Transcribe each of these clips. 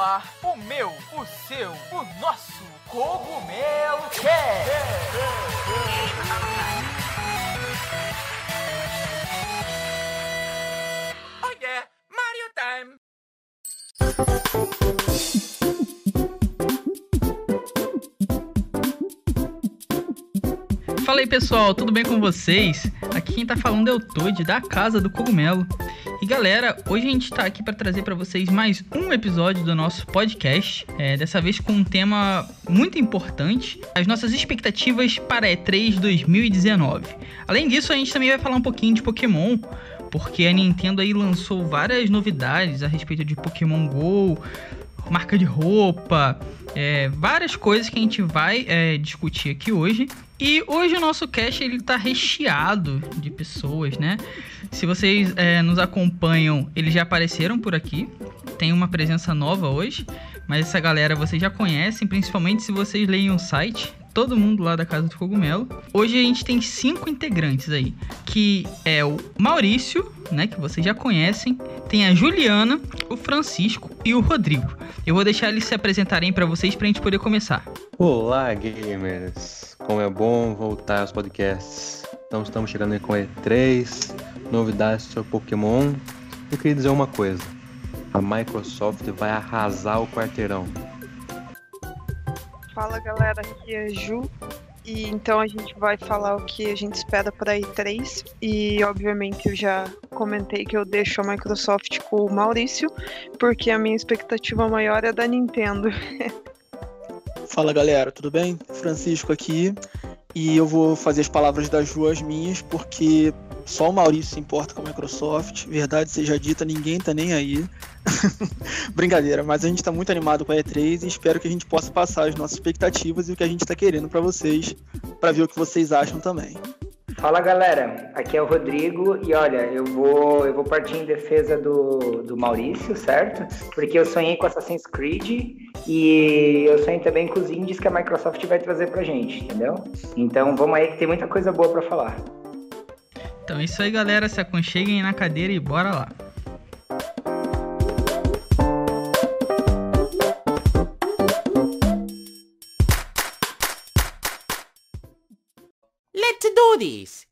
ar o meu, o seu, o nosso Cogumelo Cast. Oh yeah, Mario Time. Fala aí pessoal, tudo bem com vocês? Aqui quem tá falando é o Toad da Casa do Cogumelo. Galera, hoje a gente tá aqui para trazer para vocês mais um episódio do nosso podcast. É, dessa vez com um tema muito importante: as nossas expectativas para E3 2019. Além disso, a gente também vai falar um pouquinho de Pokémon, porque a Nintendo aí lançou várias novidades a respeito de Pokémon Go, marca de roupa, é, várias coisas que a gente vai é, discutir aqui hoje. E hoje o nosso cast ele tá recheado de pessoas, né? Se vocês é, nos acompanham, eles já apareceram por aqui. Tem uma presença nova hoje, mas essa galera vocês já conhecem, principalmente se vocês leem o site. Todo mundo lá da Casa do Cogumelo. Hoje a gente tem cinco integrantes aí, que é o Maurício, né, que vocês já conhecem, tem a Juliana, o Francisco e o Rodrigo. Eu vou deixar eles se apresentarem para vocês pra gente poder começar. Olá, gamers! Como é bom voltar aos podcasts. Então estamos chegando aí com E3, novidades sobre Pokémon. Eu queria dizer uma coisa. A Microsoft vai arrasar o quarteirão. Fala galera, aqui é Ju. E então a gente vai falar o que a gente espera para E3. E obviamente eu já comentei que eu deixo a Microsoft com o Maurício, porque a minha expectativa maior é da Nintendo. Fala galera, tudo bem? Francisco aqui. E eu vou fazer as palavras da Ju as minhas, porque só o Maurício se importa com a Microsoft. Verdade seja dita, ninguém tá nem aí. Brincadeira, mas a gente tá muito animado com a E3 e espero que a gente possa passar as nossas expectativas e o que a gente tá querendo para vocês, para ver o que vocês acham também. Fala galera, aqui é o Rodrigo e olha, eu vou, eu vou partir em defesa do, do Maurício, certo? Porque eu sonhei com Assassin's Creed e eu sonhei também com os indies que a Microsoft vai trazer pra gente, entendeu? Então vamos aí que tem muita coisa boa para falar. Então é isso aí, galera. Se aconcheguem na cadeira e bora lá. Let's do this.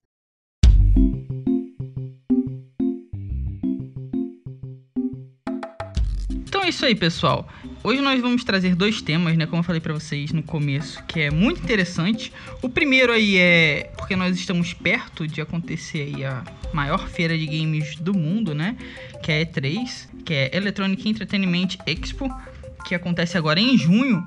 Então é isso aí, pessoal. Hoje nós vamos trazer dois temas, né, como eu falei para vocês no começo, que é muito interessante. O primeiro aí é porque nós estamos perto de acontecer aí a maior feira de games do mundo, né, que é a E3, que é Electronic Entertainment Expo, que acontece agora em junho.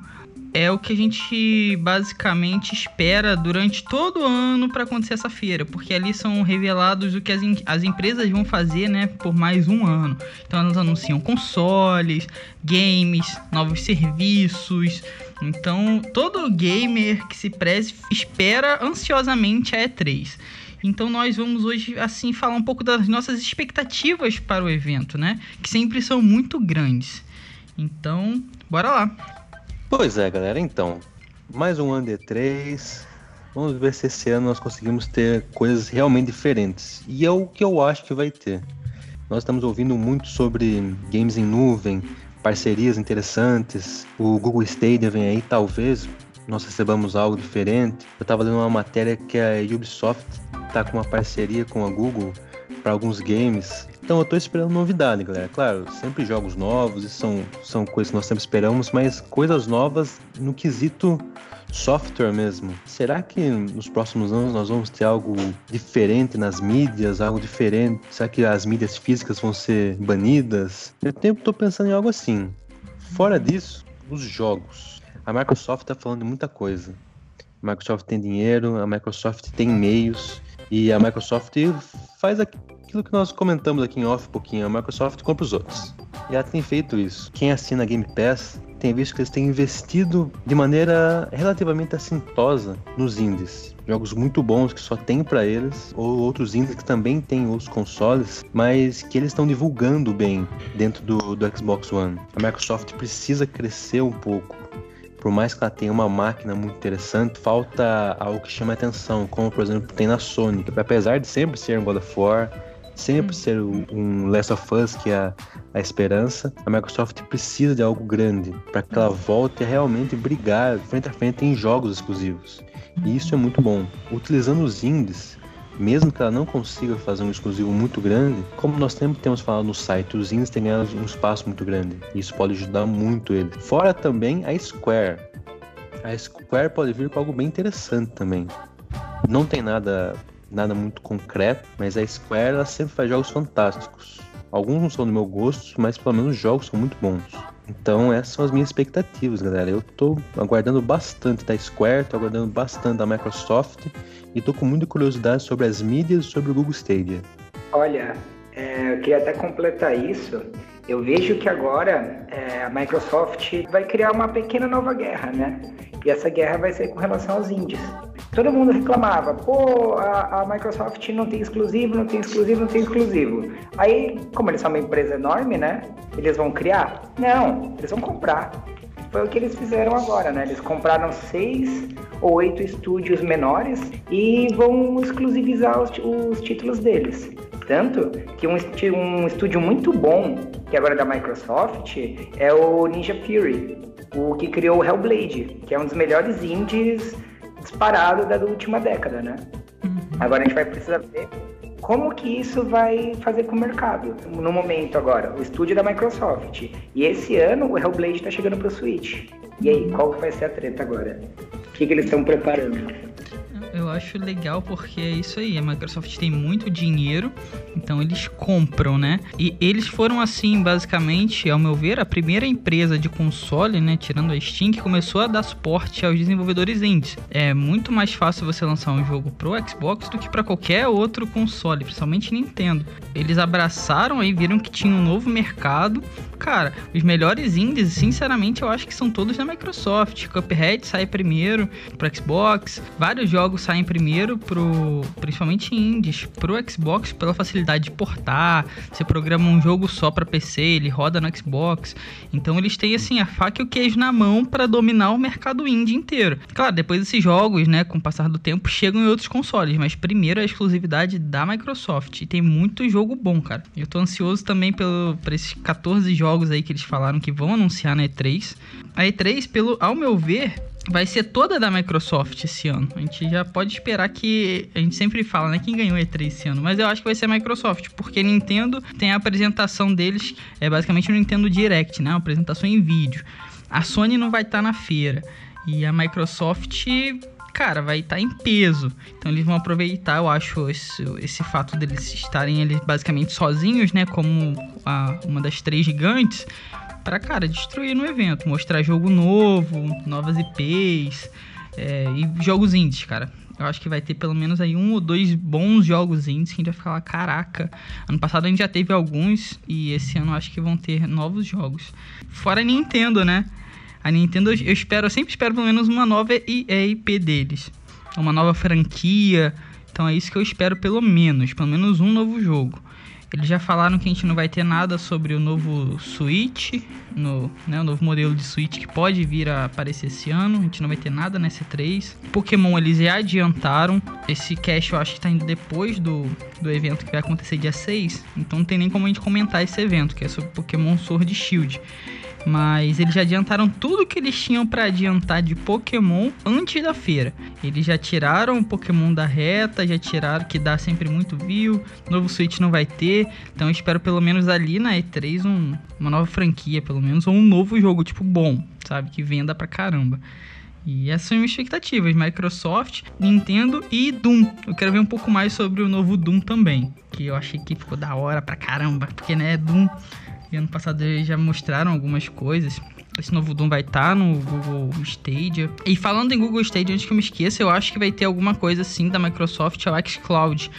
É o que a gente basicamente espera durante todo o ano para acontecer essa feira, porque ali são revelados o que as, as empresas vão fazer, né, por mais um ano. Então elas anunciam consoles, games, novos serviços. Então todo gamer que se preze espera ansiosamente a E3. Então nós vamos hoje assim falar um pouco das nossas expectativas para o evento, né, que sempre são muito grandes. Então, bora lá. Pois é, galera, então. Mais um ano de E3. Vamos ver se esse ano nós conseguimos ter coisas realmente diferentes. E é o que eu acho que vai ter. Nós estamos ouvindo muito sobre games em nuvem, parcerias interessantes. O Google Stadia vem aí, talvez nós recebamos algo diferente. Eu estava lendo uma matéria que a Ubisoft está com uma parceria com a Google para alguns games. Então eu tô esperando novidade, galera. Claro, sempre jogos novos, e são, são coisas que nós sempre esperamos, mas coisas novas no quesito software mesmo. Será que nos próximos anos nós vamos ter algo diferente nas mídias, algo diferente? Será que as mídias físicas vão ser banidas? Eu tempo tô pensando em algo assim. Fora disso, os jogos. A Microsoft tá falando de muita coisa. A Microsoft tem dinheiro, a Microsoft tem meios e a Microsoft faz aquilo que nós comentamos aqui em off um pouquinho, a Microsoft compra os outros. E ela tem feito isso. Quem assina Game Pass tem visto que eles têm investido de maneira relativamente assintosa nos indies. Jogos muito bons que só tem para eles, ou outros indies que também têm os consoles, mas que eles estão divulgando bem dentro do, do Xbox One. A Microsoft precisa crescer um pouco por mais que ela tenha uma máquina muito interessante, falta algo que chama atenção, como por exemplo tem na Sony, que apesar de sempre ser um God of War, sempre ser um Last of Us, que a, a esperança, a Microsoft precisa de algo grande para que ela volte a realmente brigar frente a frente em jogos exclusivos. E isso é muito bom. Utilizando os indies, mesmo que ela não consiga fazer um exclusivo muito grande, como nós sempre temos falado no site, os indies têm ganhado um espaço muito grande. E isso pode ajudar muito ele. Fora também a Square. A Square pode vir com algo bem interessante também. Não tem nada nada muito concreto, mas a Square ela sempre faz jogos fantásticos. Alguns não são do meu gosto, mas pelo menos os jogos são muito bons. Então essas são as minhas expectativas, galera. Eu tô aguardando bastante da Square, tô aguardando bastante da Microsoft e tô com muita curiosidade sobre as mídias e sobre o Google Stadia. Olha, é, eu queria até completar isso. Eu vejo que agora é, a Microsoft vai criar uma pequena nova guerra, né? E essa guerra vai ser com relação aos índios. Todo mundo reclamava, pô, a, a, Microsoft não tem exclusivo, não tem exclusivo, não tem exclusivo. Aí, como eles são uma empresa enorme, né? Eles vão criar? Não, eles vão comprar. Foi o que eles fizeram agora, né? Eles compraram seis ou oito estúdios menores e vão exclusivizar os, os títulos deles. Tanto que um, um estúdio muito bom, que agora é da Microsoft, é o Ninja Fury, o que criou o Hellblade, que é um dos melhores indies disparado da última década, né? Uhum. Agora a gente vai precisar ver como que isso vai fazer com o mercado. No momento agora, o estúdio da Microsoft. E esse ano o Hellblade está chegando para o Switch. E aí, qual que vai ser a treta agora? O que, que eles estão preparando? Eu acho legal porque é isso aí, a Microsoft tem muito dinheiro, então eles compram, né? E eles foram assim, basicamente, ao meu ver, a primeira empresa de console, né, tirando a Steam, que começou a dar suporte aos desenvolvedores indies. É muito mais fácil você lançar um jogo pro Xbox do que para qualquer outro console, principalmente Nintendo. Eles abraçaram aí, viram que tinha um novo mercado. Cara, os melhores indies, sinceramente, eu acho que são todos da Microsoft. Cuphead sai primeiro pro Xbox, vários jogos saem primeiro pro, principalmente indies, pro Xbox pela facilidade de portar. Você programa um jogo só para PC, ele roda no Xbox. Então eles têm assim a faca e o queijo na mão para dominar o mercado indie inteiro. Claro, depois esses jogos, né, com o passar do tempo, chegam em outros consoles, mas primeiro é a exclusividade da Microsoft. E tem muito jogo bom, cara. Eu tô ansioso também pelo por esses 14 jogos aí que eles falaram que vão anunciar na E3. A E3, pelo ao meu ver, vai ser toda da Microsoft esse ano. A gente já pode esperar que. A gente sempre fala, né? Quem ganhou E3 esse ano. Mas eu acho que vai ser a Microsoft, porque Nintendo tem a apresentação deles, é basicamente o Nintendo Direct, né? Uma apresentação em vídeo. A Sony não vai estar tá na feira. E a Microsoft cara, vai estar tá em peso. Então eles vão aproveitar, eu acho, esse, esse fato deles estarem eles basicamente sozinhos, né? Como a, uma das três gigantes para cara, destruir no evento, mostrar jogo novo, novas IPs é, e jogos indies, cara. Eu acho que vai ter pelo menos aí um ou dois bons jogos indies que a gente vai ficar lá, caraca. Ano passado a gente já teve alguns e esse ano eu acho que vão ter novos jogos. Fora Nintendo, né? A Nintendo eu espero, eu sempre espero pelo menos uma nova IP deles. Uma nova franquia. Então é isso que eu espero pelo menos, pelo menos um novo jogo. Eles já falaram que a gente não vai ter nada sobre o novo Switch, no, né, o novo modelo de Switch que pode vir a aparecer esse ano. A gente não vai ter nada nessa 3. Pokémon eles já adiantaram. Esse cash eu acho que está indo depois do, do evento que vai acontecer dia 6. Então não tem nem como a gente comentar esse evento, que é sobre Pokémon Sword Shield. Mas eles já adiantaram tudo que eles tinham para adiantar de Pokémon antes da feira. Eles já tiraram o Pokémon da reta, já tiraram que dá sempre muito view. Novo Switch não vai ter. Então espero pelo menos ali na E3 um, uma nova franquia, pelo menos, ou um novo jogo, tipo, bom, sabe? Que venda pra caramba. E essas são minhas expectativas: Microsoft, Nintendo e Doom. Eu quero ver um pouco mais sobre o novo Doom também. Que eu achei que ficou da hora pra caramba. Porque, né, Doom e ano passado eles já mostraram algumas coisas. Esse novo Doom vai estar tá no Google Stadia. E falando em Google Stadia, antes que eu me esqueça, eu acho que vai ter alguma coisa assim da Microsoft, o xCloud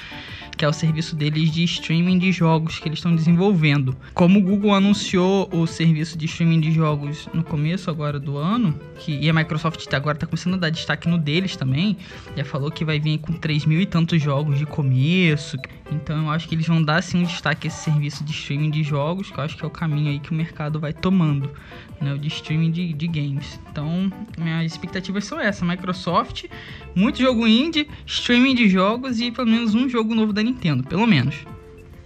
que é o serviço deles de streaming de jogos que eles estão desenvolvendo. Como o Google anunciou o serviço de streaming de jogos no começo agora do ano, que, e a Microsoft agora está começando a dar destaque no deles também, já falou que vai vir com 3 mil e tantos jogos de começo. Então eu acho que eles vão dar sim um destaque a esse serviço de streaming de jogos, que eu acho que é o caminho aí que o mercado vai tomando, né? O de streaming de, de games. Então, minhas expectativas são essas: Microsoft, muito jogo indie, streaming de jogos e pelo menos um jogo novo da Nintendo, pelo menos.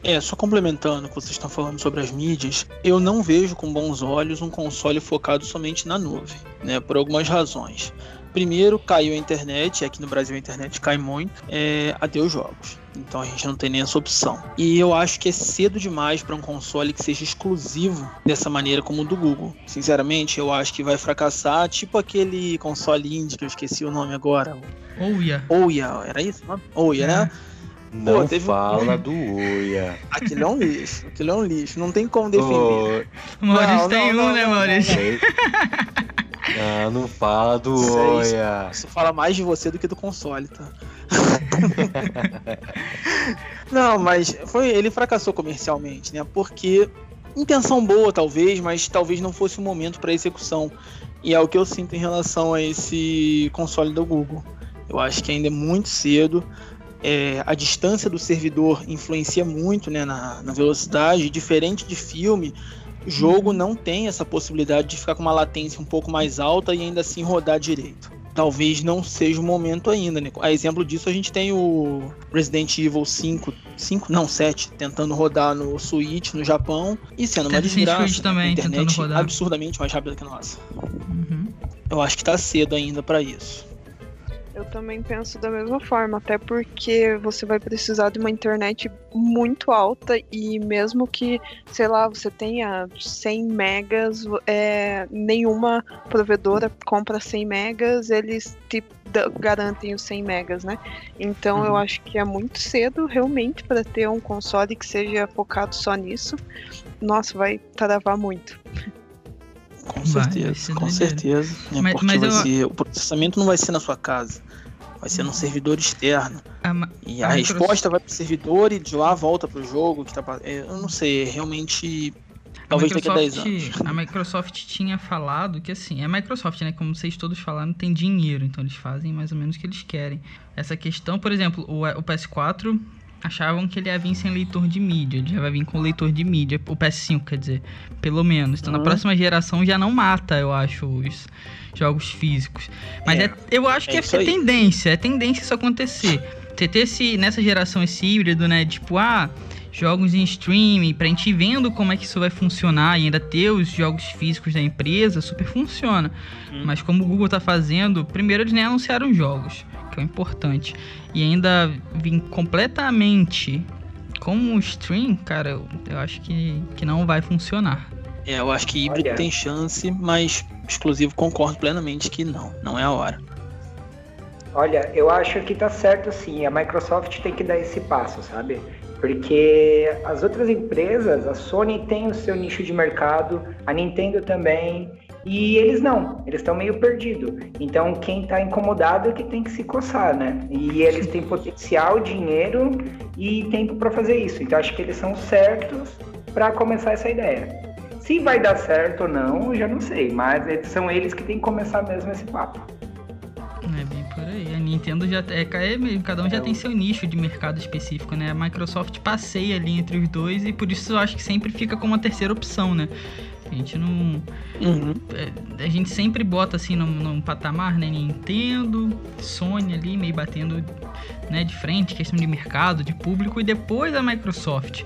É, só complementando o que vocês estão falando sobre as mídias, eu não vejo com bons olhos um console focado somente na nuvem, né? Por algumas razões. Primeiro, caiu a internet, aqui no Brasil a internet cai muito, é, adeus jogos. Então a gente não tem nem essa opção. E eu acho que é cedo demais para um console que seja exclusivo dessa maneira como o do Google. Sinceramente, eu acho que vai fracassar, tipo aquele console indie que eu esqueci o nome agora. Ouya. Ouya, era isso? Ouya, né? Não Pô, teve fala do Oia. Aquilo é um lixo. Aquilo é um lixo. Não tem como defender. O Maurício Não, tem não, um, não, né, Maurício? Ah, não fala do Isso é isso. Oia. Isso fala mais de você do que do console, tá? Não, mas foi, ele fracassou comercialmente, né? Porque intenção boa talvez, mas talvez não fosse o momento para execução. E é o que eu sinto em relação a esse console do Google. Eu acho que ainda é muito cedo. É, a distância do servidor influencia muito né, na, na velocidade. Diferente de filme, jogo não tem essa possibilidade de ficar com uma latência um pouco mais alta e ainda assim rodar direito. Talvez não seja o momento ainda, né? A exemplo disso, a gente tem o Resident Evil 5, 5 não, 7, tentando rodar no Switch, no Japão, e sendo uma desgraça. Creed também, internet absurdamente mais rápida que a nossa. Uhum. Eu acho que tá cedo ainda pra isso. Eu também penso da mesma forma, até porque você vai precisar de uma internet muito alta e mesmo que, sei lá, você tenha 100 megas, é, nenhuma provedora compra 100 megas, eles te garantem os 100 megas, né? Então eu Uhum. acho que é muito cedo realmente para ter um console que seja focado só nisso. Nossa, vai travar muito. Com Vai, vai certeza, ser com doideira. certeza. né? Mas- Porque mas vai eu- ser, o processamento não vai ser na sua casa, vai ser num servidor externo. A E A resposta vai pro servidor e de lá volta pro jogo. Que tá, é, eu não sei, realmente. Talvez a daqui a 10 Microsoft, anos. a Microsoft tinha falado que assim, é a Microsoft, né? Como vocês todos falaram, tem dinheiro, então eles fazem mais ou menos o que eles querem. Essa questão, por exemplo, o, o PS4 achavam que ele ia vir sem leitor de mídia, ele já vai vir com leitor de mídia, o PS5, quer dizer, pelo menos. Então na Uhum. próxima geração já não mata, eu acho, os jogos físicos. Mas É, é, eu acho é que é, isso aí. tendência, é tendência isso acontecer. Você ter esse, nessa geração esse híbrido, né? Tipo, ah, jogos em streaming, pra gente ir vendo como é que isso vai funcionar e ainda ter os jogos físicos da empresa, super funciona. Hum. Mas como o Google tá fazendo, primeiro eles nem anunciaram jogos, que é o importante. E ainda vir completamente como stream, cara, eu, eu acho que, que não vai funcionar. É, eu acho que híbrido Olha. tem chance, mas exclusivo concordo plenamente que não. Não é a hora. Olha, eu acho que tá certo sim. A Microsoft tem que dar esse passo, sabe? Porque as outras empresas, a Sony tem o seu nicho de mercado, a Nintendo também, e eles não, eles estão meio perdidos. Então quem tá incomodado é que tem que se coçar, né? E eles têm potencial, dinheiro e tempo para fazer isso. Então acho que eles são certos para começar essa ideia. Se vai dar certo ou não, eu já não sei, mas são eles que têm que começar mesmo esse papo. É bem por aí. A Nintendo já é, é cada um já É, tem seu nicho de mercado específico, né? A Microsoft passeia ali entre os dois e por isso eu acho que sempre fica como uma terceira opção, né? A gente não. Uhum. é, A gente sempre bota assim num, num patamar, né? Nintendo, Sony ali, meio batendo né, de frente, questão de mercado, de público, e depois a Microsoft.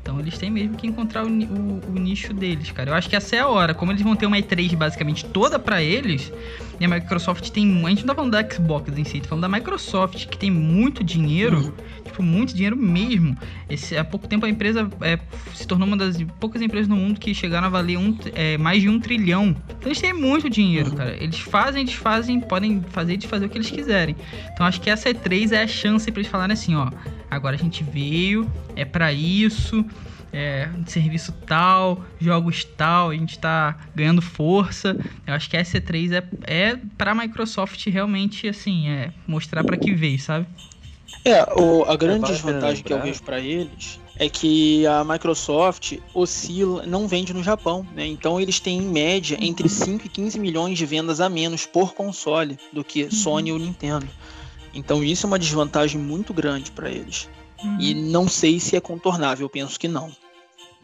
Então eles têm mesmo que encontrar o, o- o nicho deles, cara. Eu acho que essa é a hora. Como eles vão ter uma E3 basicamente toda pra eles, e a Microsoft tem. A gente não tá falando da Xbox em si, tá falando da Microsoft, que tem muito dinheiro, Uhum. tipo, muito dinheiro mesmo. Esse, há pouco tempo a empresa é, se tornou uma das poucas empresas no mundo que chegaram a valer um, é, mais de um trilhão. Então eles têm muito dinheiro, Uhum. cara. Eles fazem, desfazem, podem fazer e desfazer o que eles quiserem. Então acho que essa E3 é a chance pra eles falarem assim, ó. Agora a gente veio, é pra isso, é serviço tal, jogos tal, a gente tá ganhando força. Eu acho que essa E3 é, é pra Microsoft realmente, assim, é mostrar pra que veio, sabe? É, o- a grande a pena desvantagem que eu vejo para eles é que a Microsoft oscila, não vende no Japão, né? Então eles têm em média entre 5 e 15 milhões de vendas a menos por console do que Sony ou Nintendo. Então isso é uma desvantagem muito grande para eles. E não sei se é contornável, eu penso que não.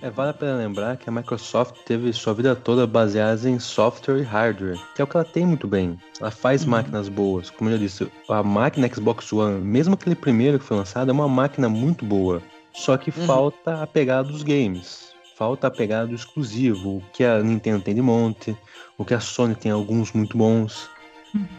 É, vale a pena lembrar que a Microsoft teve sua vida toda baseada em software e hardware, que é o que ela tem muito bem. Ela faz Uhum. máquinas boas. Como eu já disse, a máquina Xbox One, mesmo aquele primeiro que foi lançado, é uma máquina muito boa. Só que Uhum. falta a pegada dos games. Falta a pegada do exclusivo, o que a Nintendo tem de monte, o que a Sony tem alguns muito bons.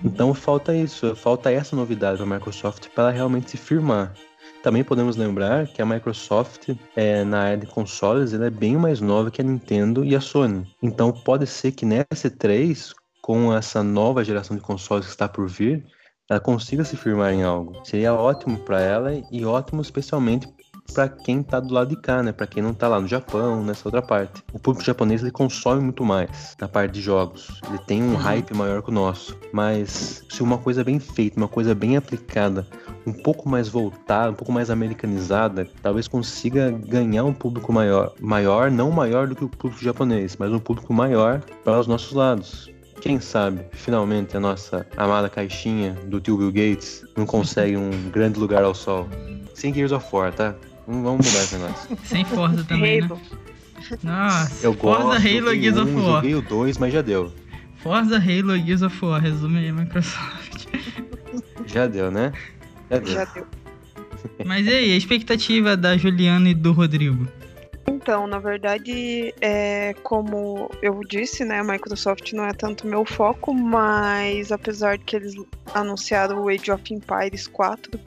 Então falta isso, falta essa novidade para a Microsoft para ela realmente se firmar. Também podemos lembrar que a Microsoft, é, na área de consoles, ela é bem mais nova que a Nintendo e a Sony. Então pode ser que nessa E3, com essa nova geração de consoles que está por vir, ela consiga se firmar em algo. Seria ótimo para ela e ótimo especialmente para quem tá do lado de cá, né? Para quem não tá lá no Japão, nessa outra parte. O público japonês ele consome muito mais na parte de jogos. Ele tem um Uhum. hype maior que o nosso. Mas se uma coisa bem feita, uma coisa bem aplicada, um pouco mais voltada, um pouco mais americanizada, talvez consiga ganhar um público maior, maior, não maior do que o público japonês, mas um público maior para os nossos lados. Quem sabe, finalmente, a nossa amada caixinha do tio Bill Gates não consegue um grande lugar ao sol. Sem Gears of War, tá? Vamos mudar esse negócio. Sem Forza também, né? Nossa, Eu Forza gosto, Halo Gears of um, War. joguei o 2, mas já deu. Forza Halo Gears of War, resume aí, Microsoft. Já deu, né? Já deu. Já deu. Mas e aí, a expectativa da Juliana e do Rodrigo? Então, na verdade, é, como eu disse, né, a Microsoft não é tanto meu foco, mas apesar de que eles anunciaram o Age of Empires 4,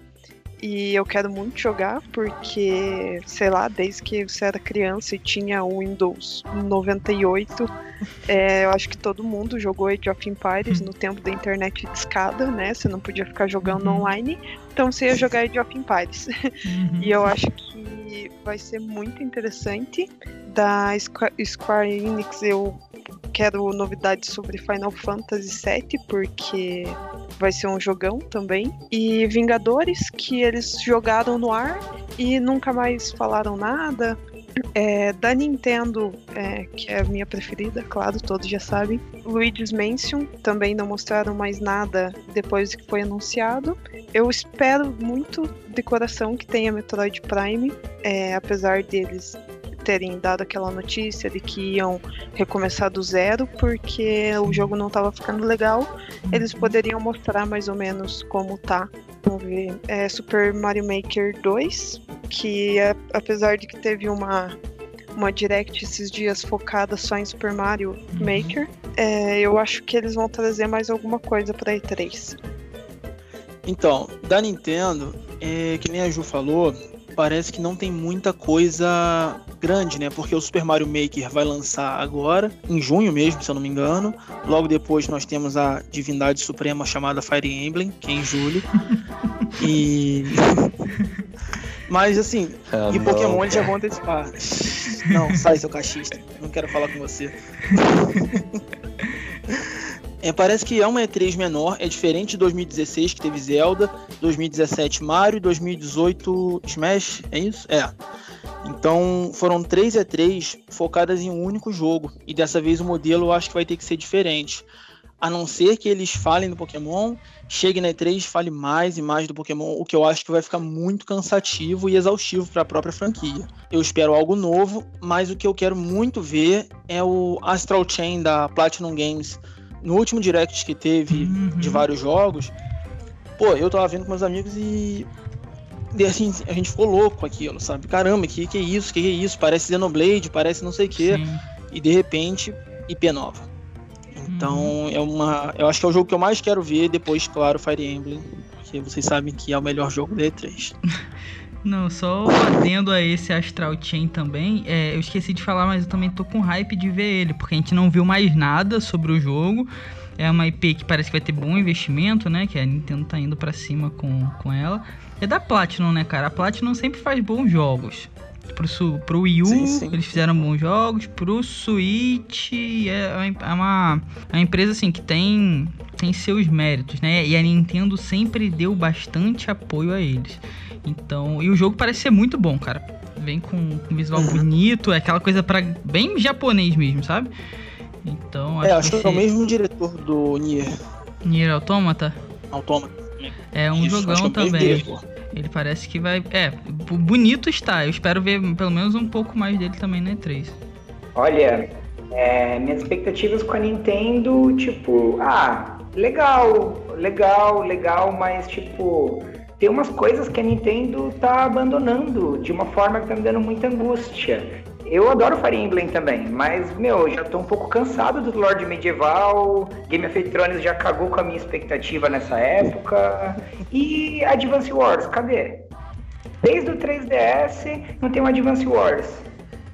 e eu quero muito jogar, porque, sei lá, desde que você era criança e tinha o Windows 98, é, eu acho que todo mundo jogou Age of Empires no tempo da internet de escada, né? Você não podia ficar jogando Uhum. online, então você ia jogar Age of Empires. Uhum. E eu acho que vai ser muito interessante. Da Squa- Square Enix, eu quero novidades sobre Final Fantasy VII, porque vai ser um jogão também. E Vingadores, que eles jogaram no ar e nunca mais falaram nada. É, da Nintendo, é, que é a minha preferida, claro, todos já sabem. Luigi's Mansion, também não mostraram mais nada depois que foi anunciado. Eu espero muito de coração que tenha Metroid Prime, é, apesar deles terem dado aquela notícia de que iam recomeçar do zero, porque o jogo não estava ficando legal. Eles poderiam mostrar mais ou menos como tá. Vamos ver. É Super Mario Maker 2, que é- apesar de que teve uma, uma direct esses dias focada só em Super Mario Maker, é, eu acho que eles vão trazer mais alguma coisa pra E3. Então, da Nintendo, é, que nem a Ju falou, parece que não tem muita coisa grande, né? Porque o Super Mario Maker vai lançar agora, em junho mesmo, se eu não me engano. Logo depois nós temos a divindade suprema chamada Fire Emblem, que é em julho. e. Mas assim, Ah, e não, Pokémon eles já vão antecipar. Não, sai seu cachista. Não quero falar com você. É, parece que é uma E3 menor, é diferente de 2016 que teve Zelda, 2017 Mario, 2018 Smash, é isso? É. Então foram três E3 focadas em um único jogo e dessa vez o modelo eu acho que vai ter que ser diferente. A não ser que eles falem do Pokémon, chegue na E3 e fale mais e mais do Pokémon, o que eu acho que vai ficar muito cansativo e exaustivo para a própria franquia. Eu espero algo novo, mas o que eu quero muito ver é o Astral Chain da Platinum Games. No último direct que teve Uhum. de vários jogos, pô, eu tava vendo com meus amigos e. E assim, a gente ficou louco com aquilo, sabe? Caramba, que que é isso? Que que é isso? Parece Xenoblade, parece não sei o quê. Sim. E de repente, IP nova. Então, Uhum. é uma. Eu acho que é o jogo que eu mais quero ver, depois, claro, Fire Emblem. Porque vocês sabem que é o melhor jogo da E3. Não, só atendo a esse Astral Chain também. é, eu esqueci de falar, mas eu também tô com hype de ver ele, porque a gente não viu mais nada sobre o jogo. É uma IP que parece que vai ter bom investimento, né? Que a Nintendo tá indo pra cima com, com ela. É da Platinum, né, cara? A Platinum sempre faz bons jogos. Pro, pro Wii U, Sim, sim. eles fizeram bons jogos. Pro Switch, é, é uma, é uma empresa assim que tem, tem seus méritos, né? E a Nintendo sempre deu bastante apoio a eles. Então, e o jogo parece ser muito bom, cara. Vem com, com visual Uhum. bonito, é aquela coisa para bem japonês mesmo, sabe? Então, É, acho que que é o mesmo diretor do Nier Nier Automata Automata. é um Isso, acho jogão é também. Ele parece que vai, é, bonito está. Eu espero ver pelo menos um pouco mais dele também na E3. Olha, é, minhas expectativas com a Nintendo, tipo, ah, legal, legal, legal, mas tipo, tem umas coisas que a Nintendo tá abandonando de uma forma que tá me dando muita angústia. Eu adoro Fire Emblem também, mas, meu, já tô um pouco cansado do Lord Medieval, Game of Thrones já cagou com a minha expectativa nessa época. E Advance Wars, cadê? Desde o 3DS não tem um Advance Wars.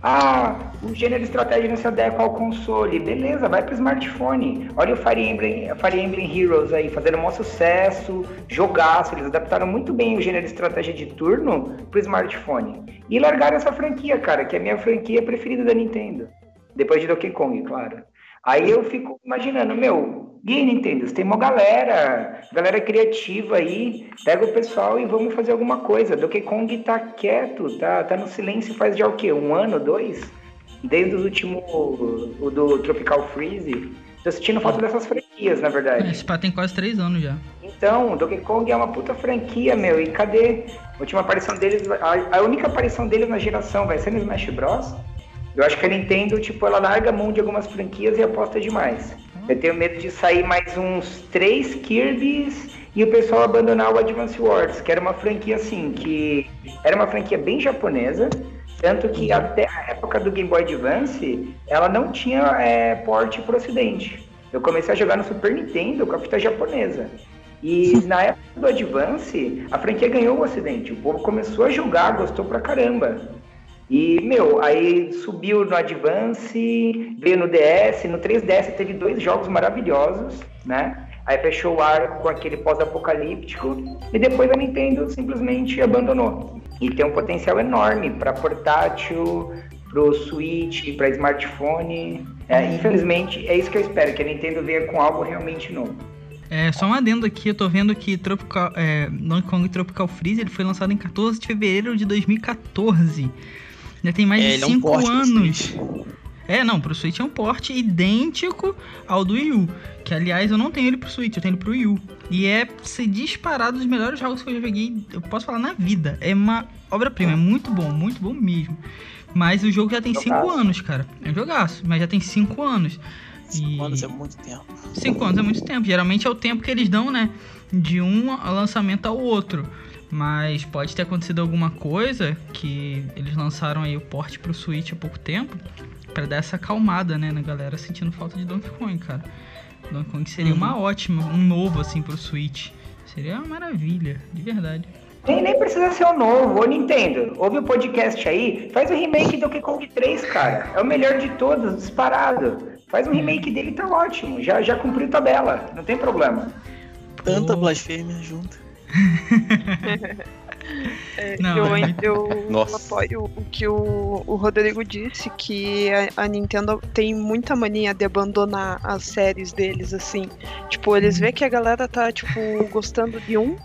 Ah, o gênero estratégia não se adequa ao console. Beleza, vai pro smartphone. Olha o Fire Emblem, Fire Emblem Heroes aí, fazendo um sucesso, jogaço. Eles adaptaram muito bem o gênero estratégia de turno pro smartphone. E largaram essa franquia, cara, que é a minha franquia preferida da Nintendo. Depois de Donkey Kong, claro. Aí eu fico imaginando, meu, e Nintendo, tem uma galera, galera criativa aí, pega o pessoal e vamos fazer alguma coisa. Donkey Kong tá quieto, tá, tá no silêncio faz já o quê? Um ano, dois? Desde o último, o do Tropical Freeze. Tô sentindo falta dessas franquias, na verdade. É, esse pá tem quase três anos já. Então, Donkey Kong é uma puta franquia, meu. E cadê a última aparição deles? A, a única aparição deles na geração vai ser no Smash Bros. Eu acho que a Nintendo, tipo, ela larga a mão de algumas franquias e aposta demais. Eu tenho medo de sair mais uns três Kirby's e o pessoal abandonar o Advance Wars, que era uma franquia assim, que era uma franquia bem japonesa, tanto que até a época do Game Boy Advance, ela não tinha é, porte para o ocidente. Eu comecei a jogar no Super Nintendo com a fita japonesa. E na época do Advance, a franquia ganhou o ocidente. O povo começou a jogar, gostou pra caramba. E, meu, aí subiu no Advance, veio no DS, no 3DS teve dois jogos maravilhosos, né? Aí fechou o arco com aquele pós-apocalíptico e depois a Nintendo simplesmente abandonou. E tem um potencial enorme para portátil, pro Switch, para smartphone. É, infelizmente, é isso que eu espero, que a Nintendo venha com algo realmente novo. É, só um adendo aqui, eu tô vendo que Tropical, é, Donkey Kong Tropical Freeze ele foi lançado em 14 de fevereiro de 2014. Já tem mais É, de ele é um 5 anos. É, não, pro Switch é um porte idêntico ao do Wii U. Que, aliás, eu não tenho ele pro Switch, eu tenho ele pro Wii U. E é ser disparado dos melhores jogos que eu já joguei, eu posso falar, na vida. É uma obra-prima, é muito bom, muito bom mesmo. Mas o jogo já tem 5 Jogaço. anos, cara. É um jogaço, mas já tem 5 anos. Cinco anos é muito tempo. 5 anos é muito tempo. Geralmente é o tempo que eles dão, né? De um lançamento ao outro. Mas pode ter acontecido alguma coisa que eles lançaram aí o porte pro Switch há pouco tempo. Pra dar essa acalmada, né? Na galera sentindo falta de Donkey Kong, cara. Donkey Kong seria uma ótima, um novo assim pro Switch. Seria uma maravilha, de verdade. Nem, nem precisa ser o novo, ô Nintendo. Ouve o podcast aí, faz o remake do Donkey Kong 3, cara. É o melhor de todos, disparado. Faz um remake dele, tá ótimo. Já, já cumpriu tabela, não tem problema. Tanta blasfêmia junto. É, Não, eu, é- eu Nossa. apoio o que o, o Rodrigo disse, que a, a Nintendo tem muita mania de abandonar as séries deles, assim. Tipo, eles vê que a galera tá, tipo, gostando de um,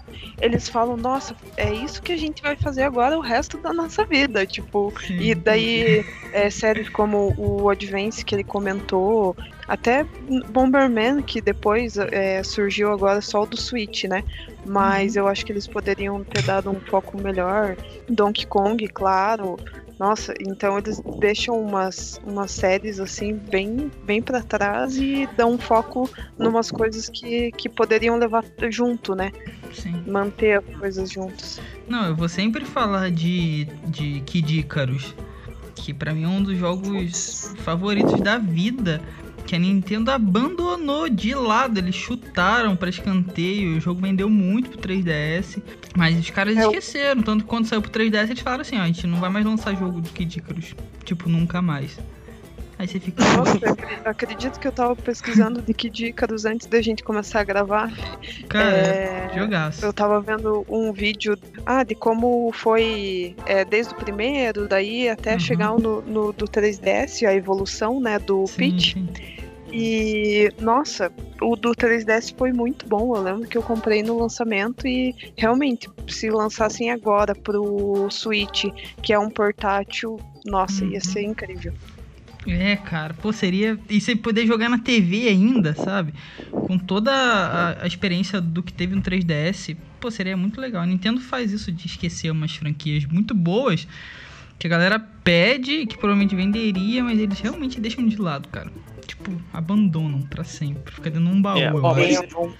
eles falam, nossa, é isso que a gente vai fazer agora o resto da nossa vida, tipo. E daí, é, séries como o Advance que ele comentou, até Bomberman, que depois é, surgiu agora só o do Switch, né? Mas eu acho que eles poderiam ter dado um foco melhor. Donkey Kong, claro. Nossa, então eles deixam umas, umas séries assim bem, bem para trás e dão foco numas coisas que, que poderiam levar junto, né? Sim. Manter as coisas juntas. Não, eu vou sempre falar de, de Kid Icarus, que pra mim é um dos jogos favoritos da vida, que a Nintendo abandonou de lado, eles chutaram pra escanteio, o jogo vendeu muito pro 3DS, mas os caras É, esqueceram, tanto que quando saiu pro 3DS eles falaram assim, ó, a gente não vai mais lançar jogo de Kid Icarus, tipo, nunca mais. Aí você fica, Nossa, acredito que eu tava pesquisando de Kid Icarus antes da gente começar a gravar. cara, É, jogaço. Eu tava vendo um vídeo ah, de como foi é, desde o primeiro, daí até Uhum. chegar no, no do 3DS, a evolução né, do Sim, Peach. sim. E nossa, o do 3DS foi muito bom. Eu lembro que eu comprei no lançamento e realmente, se lançassem agora pro Switch, que é um portátil, nossa, ia Uhum. ser incrível. É, cara, pô, seria. E você poder jogar na TV ainda, sabe? Com toda a, a experiência do que teve no 3DS, pô, seria muito legal. A Nintendo faz isso de esquecer umas franquias muito boas que a galera pede, que provavelmente venderia, mas eles realmente deixam de lado, cara. Tipo, abandonam pra sempre. Fica dentro de um baú, É, eu vão,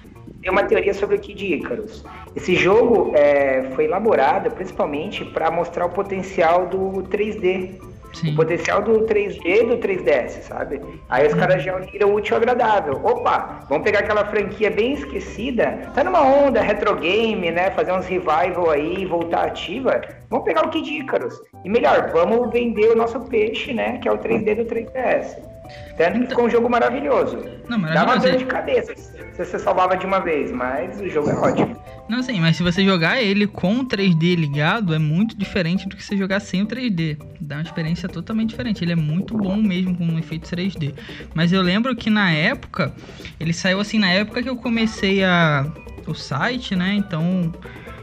tem uma teoria sobre o Kid Icarus. Esse jogo é, foi elaborado principalmente para mostrar o potencial do 3D. Sim. O potencial do 3D e do 3DS, sabe? Aí os caras já uniram o útil ao agradável. Opa, vamos pegar aquela franquia bem esquecida. Tá numa onda retro game, né? Fazer uns revival aí, voltar ativa. Vamos pegar o Kid Icarus. E melhor, vamos vender o nosso peixe, né? Que é o 3D do 3DS. Tanto que ficou um jogo maravilhoso. Não, maravilhoso. Dá uma dor de cabeça se você salvava de uma vez, mas o jogo é ótimo. Não, sim, mas se você jogar ele com o 3D ligado, é muito diferente do que você jogar sem o 3D. Dá uma experiência totalmente diferente. Ele é muito bom mesmo com um efeito 3D. Mas eu lembro que na época, ele saiu assim, na época que eu comecei a, o site, né? Então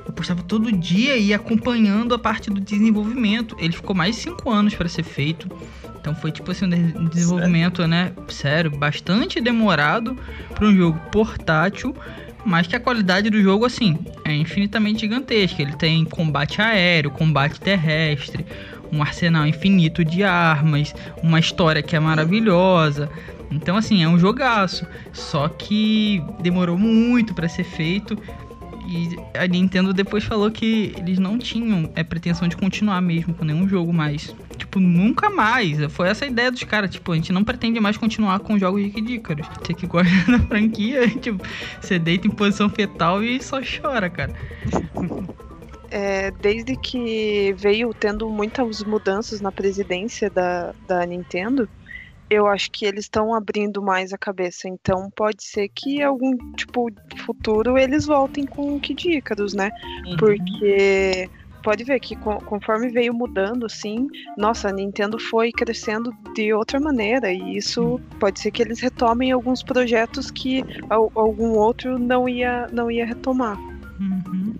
eu postava todo dia e acompanhando a parte do desenvolvimento. Ele ficou mais de 5 anos para ser feito. Então foi tipo assim um desenvolvimento, Sério? né? Sério, bastante demorado para um jogo portátil, mas que a qualidade do jogo assim é infinitamente gigantesca. Ele tem combate aéreo, combate terrestre, um arsenal infinito de armas, uma história que é maravilhosa. Então assim, é um jogaço, só que demorou muito para ser feito. E a Nintendo depois falou que eles não tinham é, pretensão de continuar mesmo com nenhum jogo mais. Tipo, nunca mais. Foi essa a ideia dos caras. Tipo, a gente não pretende mais continuar com jogos de Kid. Você que gosta da franquia, tipo, você deita em posição fetal e só chora, cara. É, desde que veio tendo muitas mudanças na presidência da, da Nintendo, eu acho que eles estão abrindo mais a cabeça. Então pode ser que algum tipo futuro eles voltem com o Kid Icarus, né? Uhum. Porque pode ver que conforme veio mudando, assim, nossa, a Nintendo foi crescendo de outra maneira. E isso pode ser que eles retomem alguns projetos que algum outro não ia, não ia retomar. Uhum.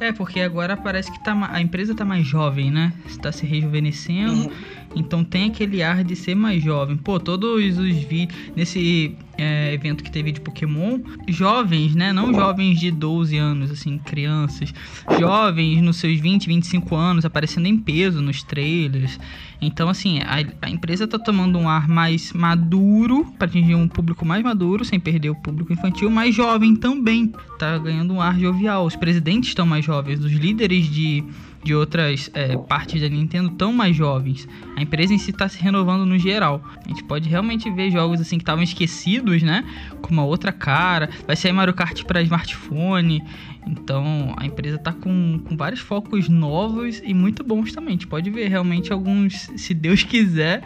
É, porque agora parece que tá, a empresa tá mais jovem, né? Está se rejuvenescendo. Uhum. Então tem aquele ar de ser mais jovem. Pô, todos os vídeos. Nesse é, evento que teve de Pokémon, jovens, né? Não jovens de 12 anos, assim, crianças. Jovens nos seus 20, 25 anos, aparecendo em peso nos trailers. Então, assim, a, a empresa tá tomando um ar mais maduro, para atingir um público mais maduro, sem perder o público infantil, mais jovem também. Tá ganhando um ar jovial. Os presidentes estão mais jovens, os líderes de de outras é, partes da Nintendo tão mais jovens. A empresa em si está se renovando no geral. A gente pode realmente ver jogos assim que estavam esquecidos, né? Com uma outra cara. Vai sair Mario Kart para smartphone. Então a empresa está com, com vários focos novos e muito bons também. A gente pode ver realmente alguns, se Deus quiser,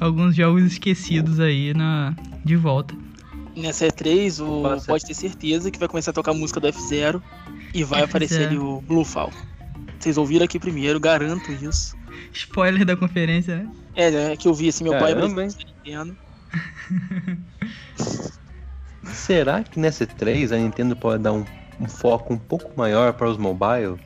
alguns jogos esquecidos aí na, de volta. Nessa E3, o, pode ter certeza que vai começar a tocar a música do F0 e vai F0. aparecer ali o Bluefall. Vocês ouviram aqui primeiro, garanto isso. Spoiler da conferência, né? É, né? Que eu vi assim, meu Caramba, pai Nintendo. Será que nessa 3 a Nintendo pode dar um, um, foco um pouco maior para os mobile?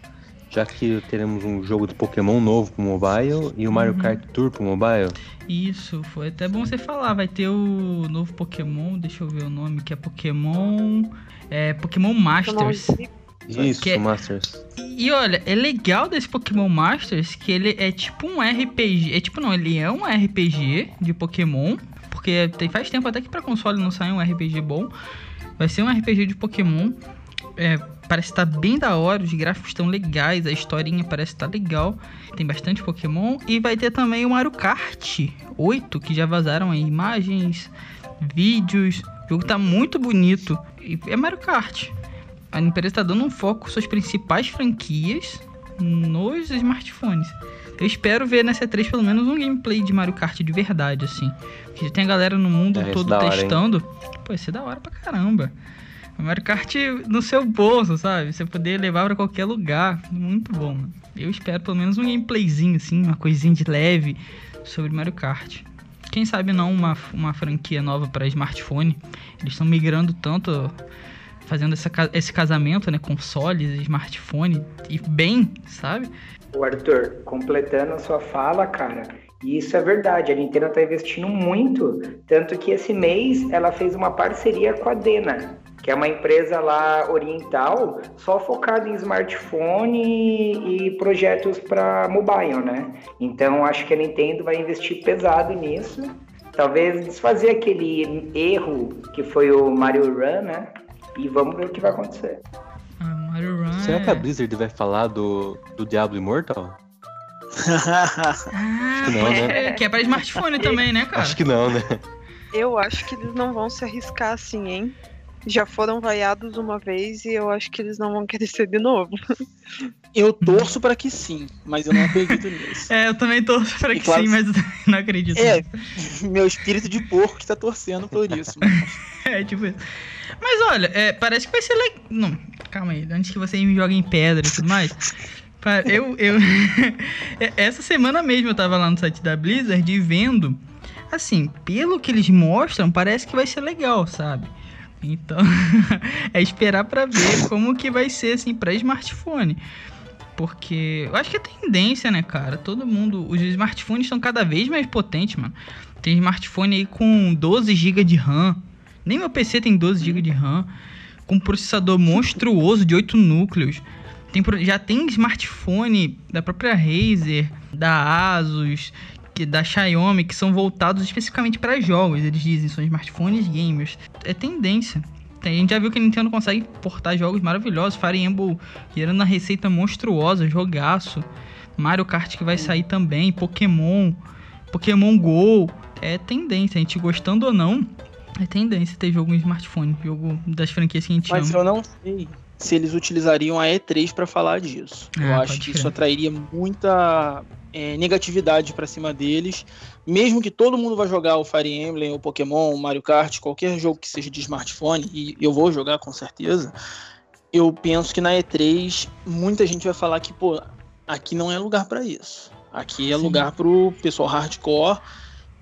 Já que teremos um jogo de Pokémon novo pro mobile e o Mario uhum. Kart Tour pro mobile. Isso, foi até bom você falar. Vai ter o novo Pokémon, deixa eu ver o nome, que é Pokémon. É Pokémon Masters. Pokémon isso, é... Masters. E olha, é legal desse Pokémon Masters que ele é tipo um RPG. É tipo, não, ele é um RPG de Pokémon. Porque tem, faz tempo até que pra console não sai um RPG bom. Vai ser um RPG de Pokémon. É, parece estar tá bem da hora, os gráficos estão legais, a historinha parece estar tá legal. Tem bastante Pokémon. E vai ter também o Mario Kart 8, que já vazaram aí imagens, vídeos. O jogo tá muito bonito. E é Mario Kart a empresa está dando um foco suas principais franquias nos smartphones. Eu espero ver nessa 3 pelo menos um gameplay de Mario Kart de verdade, assim. Porque tem a galera no mundo é, todo testando. Hora, Pô, isso é da hora pra caramba. Mario Kart no seu bolso, sabe? Você poder levar para qualquer lugar. Muito bom, mano. Eu espero pelo menos um gameplayzinho, assim, uma coisinha de leve sobre Mario Kart. Quem sabe não uma, uma franquia nova para smartphone. Eles estão migrando tanto fazendo essa, esse casamento, né? Consoles, smartphone e bem, sabe? O Arthur, completando a sua fala, cara, isso é verdade. A Nintendo está investindo muito, tanto que esse mês ela fez uma parceria com a Dena, que é uma empresa lá oriental, só focada em smartphone e projetos para mobile, né? Então acho que a Nintendo vai investir pesado nisso. Talvez desfazer aquele erro que foi o Mario Run, né? E vamos ver o que vai acontecer. Ah. Será que a Blizzard vai falar do, do Diablo Immortal? Ah, que não, é, que é pra smartphone também, né, cara? Acho que não, né? Eu acho que eles não vão se arriscar assim, hein? Já foram vaiados uma vez e eu acho que eles não vão querer ser de novo. eu torço pra que sim, mas eu não acredito nisso. É, eu também torço pra E que claro- sim, mas eu não acredito. É, meu espírito de porco que tá torcendo por isso. mas- É, tipo isso. Mas olha, é, parece que vai ser legal. Não, calma aí, antes que vocês me joguem pedra e tudo mais. Eu, eu. é, Essa semana mesmo eu tava lá no site da Blizzard e vendo. Assim, pelo que eles mostram, parece que vai ser legal, sabe? Então, é esperar pra ver como que vai ser, assim, pra smartphone. Porque eu acho que é tendência, né, cara? Todo mundo. Os smartphones estão cada vez mais potentes, mano. Tem smartphone aí com 12 GB de RAM. Nem meu PC tem 12 GB de RAM. Com um processador monstruoso de 8 núcleos. Tem, já tem smartphone da própria Razer, da Asus, que, da Xiaomi, que são voltados especificamente para jogos. Eles dizem, são smartphones gamers. É tendência. A gente já viu que a Nintendo consegue portar jogos maravilhosos. Fire Emblem gerando uma receita monstruosa, jogaço. Mario Kart que vai sair também, Pokémon, Pokémon Go. É tendência, a gente gostando ou não, é tendência ter jogo em smartphone, jogo das franquias que a gente Mas ama. eu não sei se eles utilizariam a E3 pra falar disso. Ah, eu acho que crer. isso atrairia muita é, negatividade pra cima deles. Mesmo que todo mundo vá jogar o Fire Emblem, o Pokémon, o Mario Kart, qualquer jogo que seja de smartphone, e eu vou jogar com certeza, eu penso que na E3 muita gente vai falar que, pô, aqui não é lugar pra isso. Aqui é Sim. lugar pro pessoal hardcore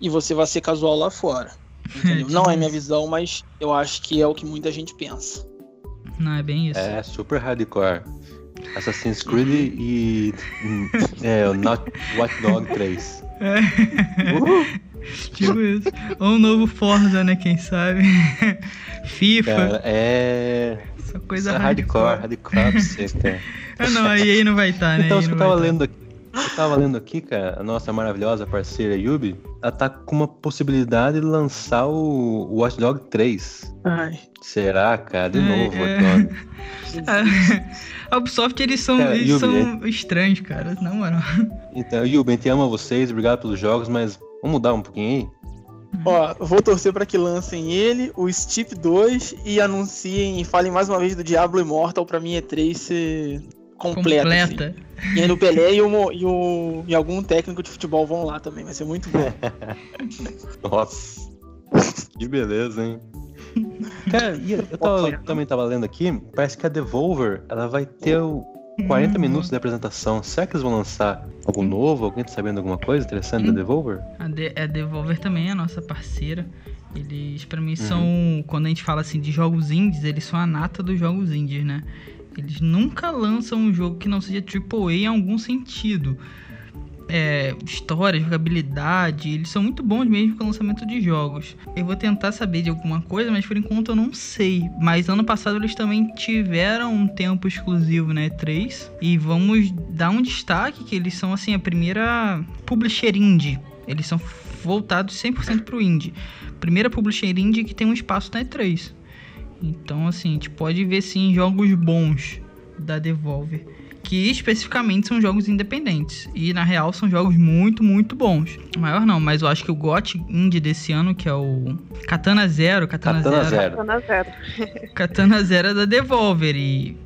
e você vai ser casual lá fora. Não é minha visão, mas eu acho que é o que muita gente pensa. Não, é bem isso. É super hardcore. Assassin's Creed e. É, o Not Watch Dog 3. Tipo isso. Ou um novo Forza, né? Quem sabe? FIFA. Cara, é. Essa coisa é hardcore, hardcore pra você, cara. Ah, não, aí aí não vai estar, né? Então, eu tava tá. lendo aqui. Eu tava lendo aqui, cara, a nossa maravilhosa parceira Yubi, ela tá com uma possibilidade de lançar o Watch Dog 3. Ai. Será, cara? De É, novo, é. A Ubisoft, eles são, Cara, eles Yubi, são estranhos, cara, na moral. Então, Yubi, a gente ama vocês, obrigado pelos jogos, mas vamos mudar um pouquinho aí? Ó, eu vou torcer pra que lancem ele, o Steep 2 e anunciem e falem mais uma vez do Diablo Immortal pra mim E3 ser completa. Completa. assim. E aí no Pelé e, o, e, o, e algum técnico de futebol vão lá também, vai ser muito bom. Nossa. Que beleza, hein? Cara, eu, tava- eu também tava lendo aqui, parece que a Devolver, ela vai ter o 40 Hum. minutos de apresentação. Será que eles vão lançar algo novo? Alguém tá sabendo alguma coisa interessante Hum. da Devolver? A, De a Devolver também é a nossa parceira. Eles, pra Uhum. mim, são. Quando a gente fala assim de jogos indies, eles são a nata dos jogos indies, né? Eles nunca lançam um jogo que não seja AAA em algum sentido. É, história, jogabilidade, eles são muito bons mesmo com o lançamento de jogos. Eu vou tentar saber de alguma coisa, mas por enquanto eu não sei. Mas ano passado eles também tiveram um tempo exclusivo na E3 e vamos dar um destaque que eles são assim a primeira publisher indie. Eles são voltados 100% pro indie. Primeira publisher indie que tem um espaço na E3. Então assim, a gente pode ver sim jogos bons da Devolver que especificamente são jogos independentes. E na real são jogos muito, muito bons. Maior não, mas eu acho que o GOT Indie desse ano, que é o Katana Zero, Katana, Katana Zero, Zero. Tô na zero. Katana Zero é da Devolver e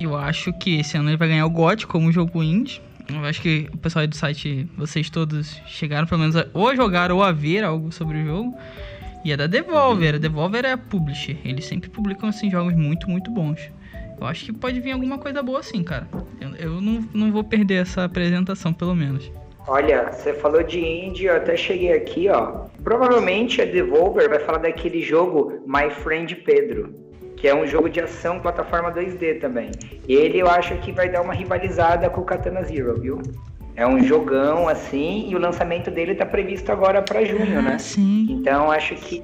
eu acho que esse ano ele vai ganhar o GOT como jogo indie. Eu acho que o pessoal aí do site, vocês todos chegaram pelo menos a, ou a jogar ou a ver algo sobre o jogo. E é da Devolver, a Devolver é a publisher. Eles sempre publicam assim jogos muito, muito bons. Eu acho que pode vir alguma coisa boa assim, cara. Eu, eu não, não vou perder essa apresentação, pelo menos. Olha, você falou de indie, eu até cheguei aqui, ó. Provavelmente a Devolver vai falar daquele jogo My Friend Pedro, que é um jogo de ação plataforma 2D também. Ele eu acho que vai dar uma rivalizada com o Katana Zero, viu? É um jogão assim, e o lançamento dele tá previsto agora para junho, né? Ah, sim. Então acho que,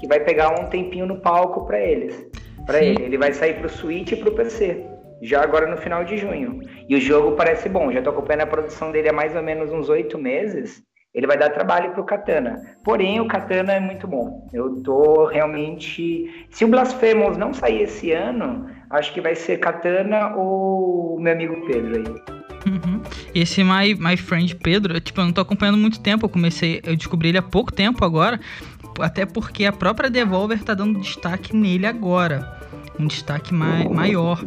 que vai pegar um tempinho no palco para eles. Para ele, ele vai sair pro Switch e pro PC. Já agora no final de junho. E o jogo parece bom. Já tô acompanhando a produção dele há mais ou menos uns oito meses. ele vai dar trabalho para o Katana. Porém, o Katana é muito bom. Eu tô realmente. Se o Blasphemous não sair esse ano, acho que vai ser Katana ou meu amigo Pedro aí. Uhum. Esse My, My Friend Pedro, eu, tipo, eu não tô acompanhando muito tempo. Eu comecei, eu descobri ele há pouco tempo agora. Até porque a própria Devolver tá dando destaque nele agora. Um destaque mai, maior.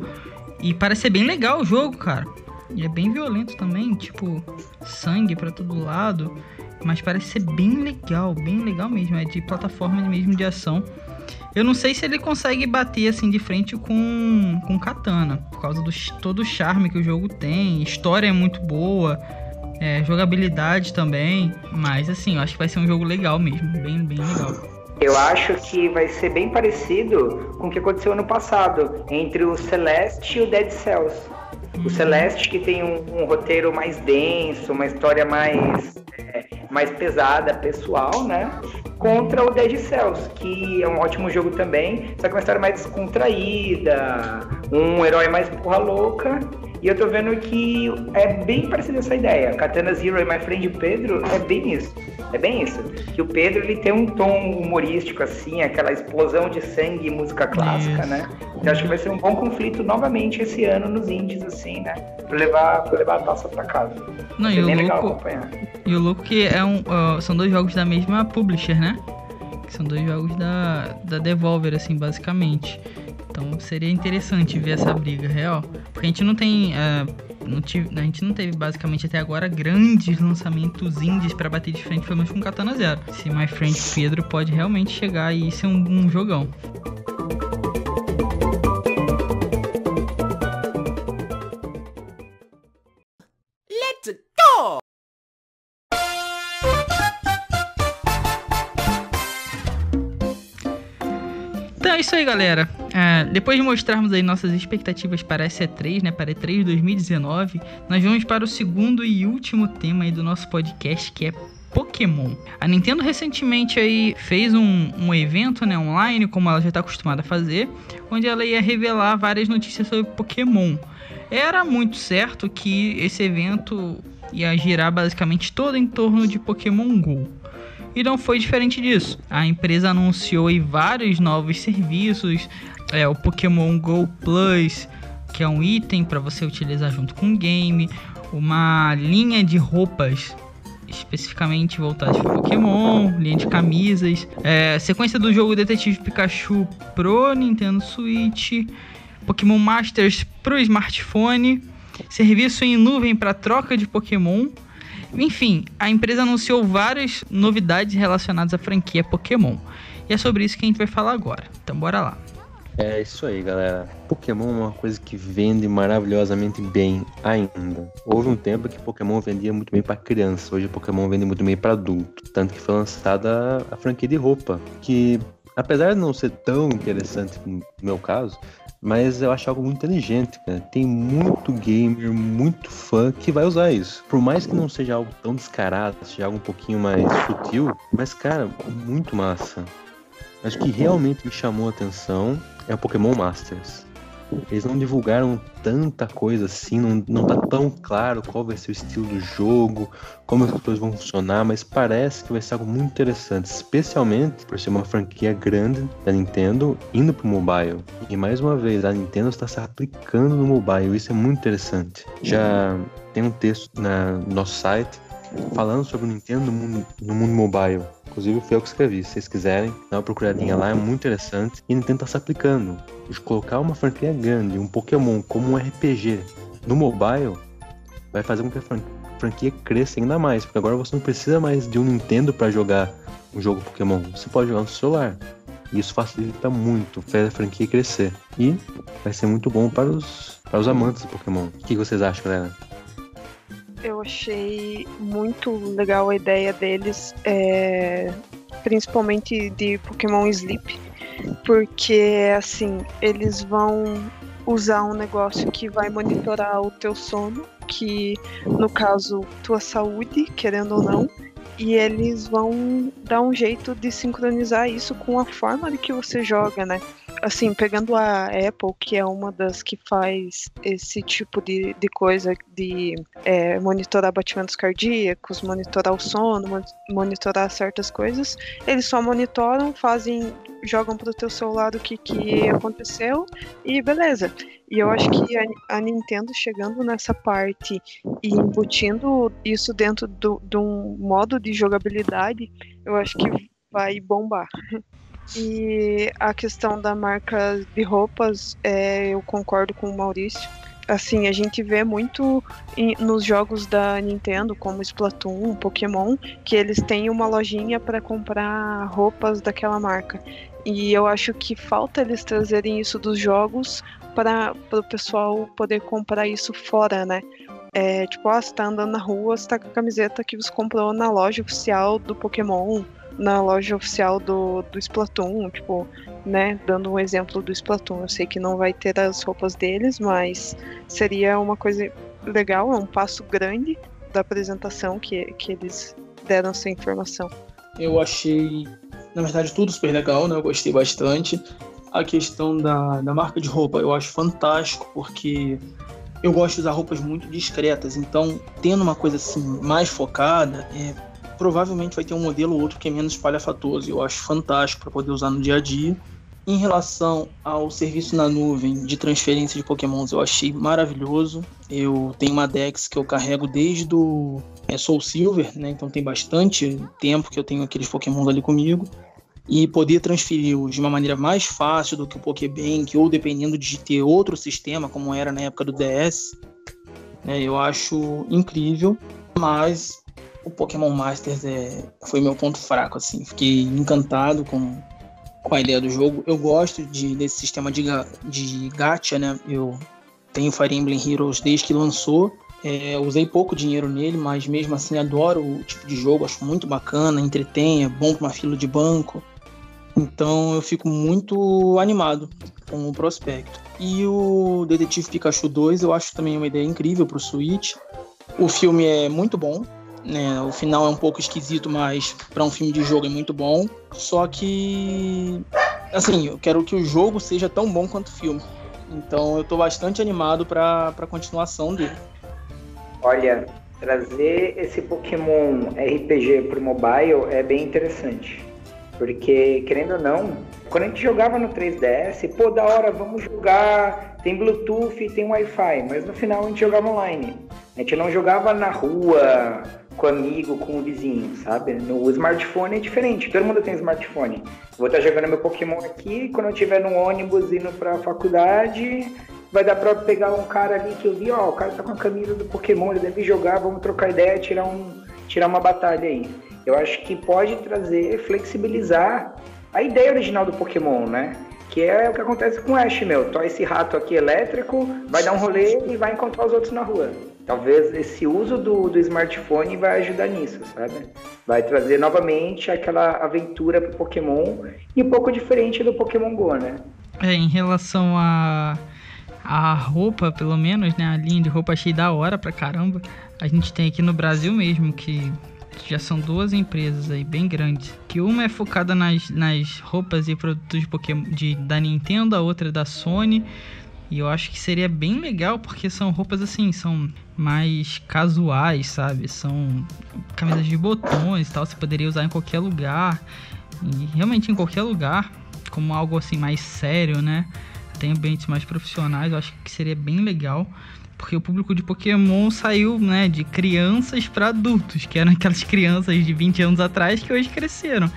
E parece ser bem legal o jogo, cara. E é bem violento também, tipo, sangue para todo lado. Mas parece ser bem legal, bem legal mesmo. É de plataforma mesmo de ação. Eu não sei se ele consegue bater assim de frente com, com Katana, por causa do todo o charme que o jogo tem. História é muito boa, é, jogabilidade também. Mas assim, eu acho que vai ser um jogo legal mesmo, bem, bem legal. Eu acho que vai ser bem parecido com o que aconteceu ano passado entre o Celeste e o Dead Cells. O. Celeste que tem um, um roteiro mais denso, uma história mais, é, mais pesada, pessoal, né? Contra o Dead Cells, que é um ótimo jogo também, só que uma história mais descontraída, um herói mais porra louca. E eu tô vendo que é bem parecida essa ideia. Katana Zero e My Friend Pedro é bem isso. É bem isso. Que o Pedro ele tem um tom humorístico, assim, aquela explosão de sangue e música clássica, isso. né? Então acho que vai ser um bom conflito novamente esse ano nos indies, assim, né? Pra levar, pra levar a taça pra casa. Não, e o, louco, e o louco que é um, uh, são dois jogos da mesma publisher, né? Que são dois jogos da, da Devolver, assim, basicamente. Então seria interessante ver essa briga real. Porque a gente não tem. Uh, não tive, a gente não teve basicamente até agora grandes lançamentos indies para bater de frente, pelo menos com Katana Zero. Se My Friend Pedro pode realmente chegar e ser um, um jogão. É isso aí, galera. É, depois de mostrarmos aí nossas expectativas para a E3, né, para a E3 2019, nós vamos para o segundo e último tema aí do nosso podcast, que é Pokémon. A Nintendo recentemente aí fez um, um evento né, online, como ela já está acostumada a fazer, onde ela ia revelar várias notícias sobre Pokémon. Era muito certo que esse evento ia girar basicamente todo em torno de Pokémon Go. E não foi diferente disso. A empresa anunciou vários novos serviços, é, o Pokémon Go Plus, que é um item para você utilizar junto com o game, uma linha de roupas especificamente voltadas para Pokémon, linha de camisas, é, sequência do jogo Detetive Pikachu pro Nintendo Switch, Pokémon Masters pro smartphone, serviço em nuvem para troca de Pokémon. Enfim, a empresa anunciou várias novidades relacionadas à franquia Pokémon. E é sobre isso que a gente vai falar agora. Então bora lá. É isso aí, galera. Pokémon é uma coisa que vende maravilhosamente bem ainda. Houve um tempo que Pokémon vendia muito bem para criança, hoje Pokémon vende muito bem para adulto. Tanto que foi lançada a franquia de roupa, que apesar de não ser tão interessante no meu caso, mas eu acho algo muito inteligente, cara. Tem muito gamer, muito fã que vai usar isso. Por mais que não seja algo tão descarado, seja algo um pouquinho mais sutil, mas cara, muito massa. Acho que realmente me chamou a atenção é o Pokémon Masters. Eles não divulgaram tanta coisa assim, não, não tá tão claro qual vai ser o estilo do jogo, como as coisas vão funcionar, mas parece que vai ser algo muito interessante, especialmente por ser uma franquia grande da Nintendo indo pro mobile. E mais uma vez, a Nintendo está se aplicando no mobile, isso é muito interessante. Já tem um texto na, no nosso site falando sobre o Nintendo no mundo, no mundo mobile. Inclusive foi eu que escrevi. Se vocês quiserem, dá uma procuradinha lá, é muito interessante. E Nintendo tá se aplicando. De colocar uma franquia grande, um Pokémon como um RPG no mobile, vai fazer com que a franquia cresça ainda mais. Porque agora você não precisa mais de um Nintendo para jogar um jogo Pokémon. Você pode jogar no celular. E isso facilita muito, faz a franquia crescer. E vai ser muito bom para os, para os amantes de Pokémon. O que vocês acham, galera? Eu achei muito legal a ideia deles, é, principalmente de Pokémon Sleep, porque assim eles vão usar um negócio que vai monitorar o teu sono, que no caso tua saúde, querendo ou não, e eles vão dar um jeito de sincronizar isso com a forma de que você joga, né? Assim, pegando a Apple, que é uma das que faz esse tipo de, de coisa de é, monitorar batimentos cardíacos, monitorar o sono, monitorar certas coisas, eles só monitoram, fazem, jogam para o teu celular o que, que aconteceu e beleza. E eu acho que a, a Nintendo chegando nessa parte e embutindo isso dentro de um modo de jogabilidade, eu acho que vai bombar. E a questão da marca de roupas, é, eu concordo com o Maurício. Assim, a gente vê muito em, nos jogos da Nintendo, como Splatoon, Pokémon, que eles têm uma lojinha para comprar roupas daquela marca. E eu acho que falta eles trazerem isso dos jogos para o pessoal poder comprar isso fora, né? É, tipo, ah, você tá andando na rua, você tá com a camiseta que você comprou na loja oficial do Pokémon, na loja oficial do, do Splatoon, tipo, né, dando um exemplo do Splatoon. Eu sei que não vai ter as roupas deles, mas seria uma coisa legal, é um passo grande da apresentação que, que eles deram essa informação. Eu achei, na verdade, tudo super legal, né? Eu gostei bastante. A questão da, da marca de roupa eu acho fantástico, porque eu gosto de usar roupas muito discretas, então tendo uma coisa assim mais focada, é, provavelmente vai ter um modelo ou outro que é menos espalhafatoso. Eu acho fantástico para poder usar no dia a dia. Em relação ao serviço na nuvem de transferência de pokémons, eu achei maravilhoso. Eu tenho uma Dex que eu carrego desde o é, Soul Silver, né? Então tem bastante tempo que eu tenho aqueles pokémons ali comigo. E poder transferi-los de uma maneira mais fácil do que o Pokébank, ou dependendo de ter outro sistema, como era na época do DS, né? eu acho incrível. Mas o Pokémon Masters é, foi meu ponto fraco, assim. Fiquei encantado com, com a ideia do jogo. Eu gosto de, desse sistema de, de gacha, né? Eu tenho Fire Emblem Heroes desde que lançou. É, usei pouco dinheiro nele, mas mesmo assim adoro o tipo de jogo, acho muito bacana, entretém, é bom para uma fila de banco. Então eu fico muito animado com o prospecto. E o Detetive Pikachu 2 eu acho também uma ideia incrível para o Switch. O filme é muito bom, né? O final é um pouco esquisito, mas para um filme de jogo é muito bom. Só que, assim, eu quero que o jogo seja tão bom quanto o filme. Então eu estou bastante animado para a continuação dele. Olha, trazer esse Pokémon RPG pro mobile é bem interessante. Porque, querendo ou não, quando a gente jogava no 3DS, pô, da hora, vamos jogar, tem Bluetooth, tem Wi-Fi, mas no final a gente jogava online. A gente não jogava na rua, com amigo, com o vizinho, sabe? No smartphone é diferente, todo mundo tem smartphone. Vou estar jogando meu Pokémon aqui, quando eu estiver no ônibus indo pra faculdade, vai dar pra pegar um cara ali que eu vi, ó, o cara tá com a camisa do Pokémon, ele deve jogar, vamos trocar ideia, tirar, um, tirar uma batalha aí. Eu acho que pode trazer, flexibilizar a ideia original do Pokémon, né? Que é o que acontece com o Ash, meu. Tó esse rato aqui elétrico, vai dar um rolê e vai encontrar os outros na rua. Talvez esse uso do, do smartphone vai ajudar nisso, sabe? Vai trazer novamente aquela aventura pro Pokémon e um pouco diferente do Pokémon Go, né? É, em relação a a roupa, pelo menos, né? A linha de roupa achei da hora pra caramba. A gente tem aqui no Brasil mesmo, que já são duas empresas aí bem grandes. Que uma é focada nas, nas roupas e produtos de Pokémon de, da Nintendo, a outra é da Sony. E eu acho que seria bem legal porque são roupas assim, são mais casuais, sabe? São camisas de botões e tal, você poderia usar em qualquer lugar. E realmente em qualquer lugar, como algo assim mais sério, né? Tem ambientes mais profissionais, eu acho que seria bem legal. Porque o público de Pokémon saiu, né, de crianças para adultos, que eram aquelas crianças de 20 anos atrás que hoje cresceram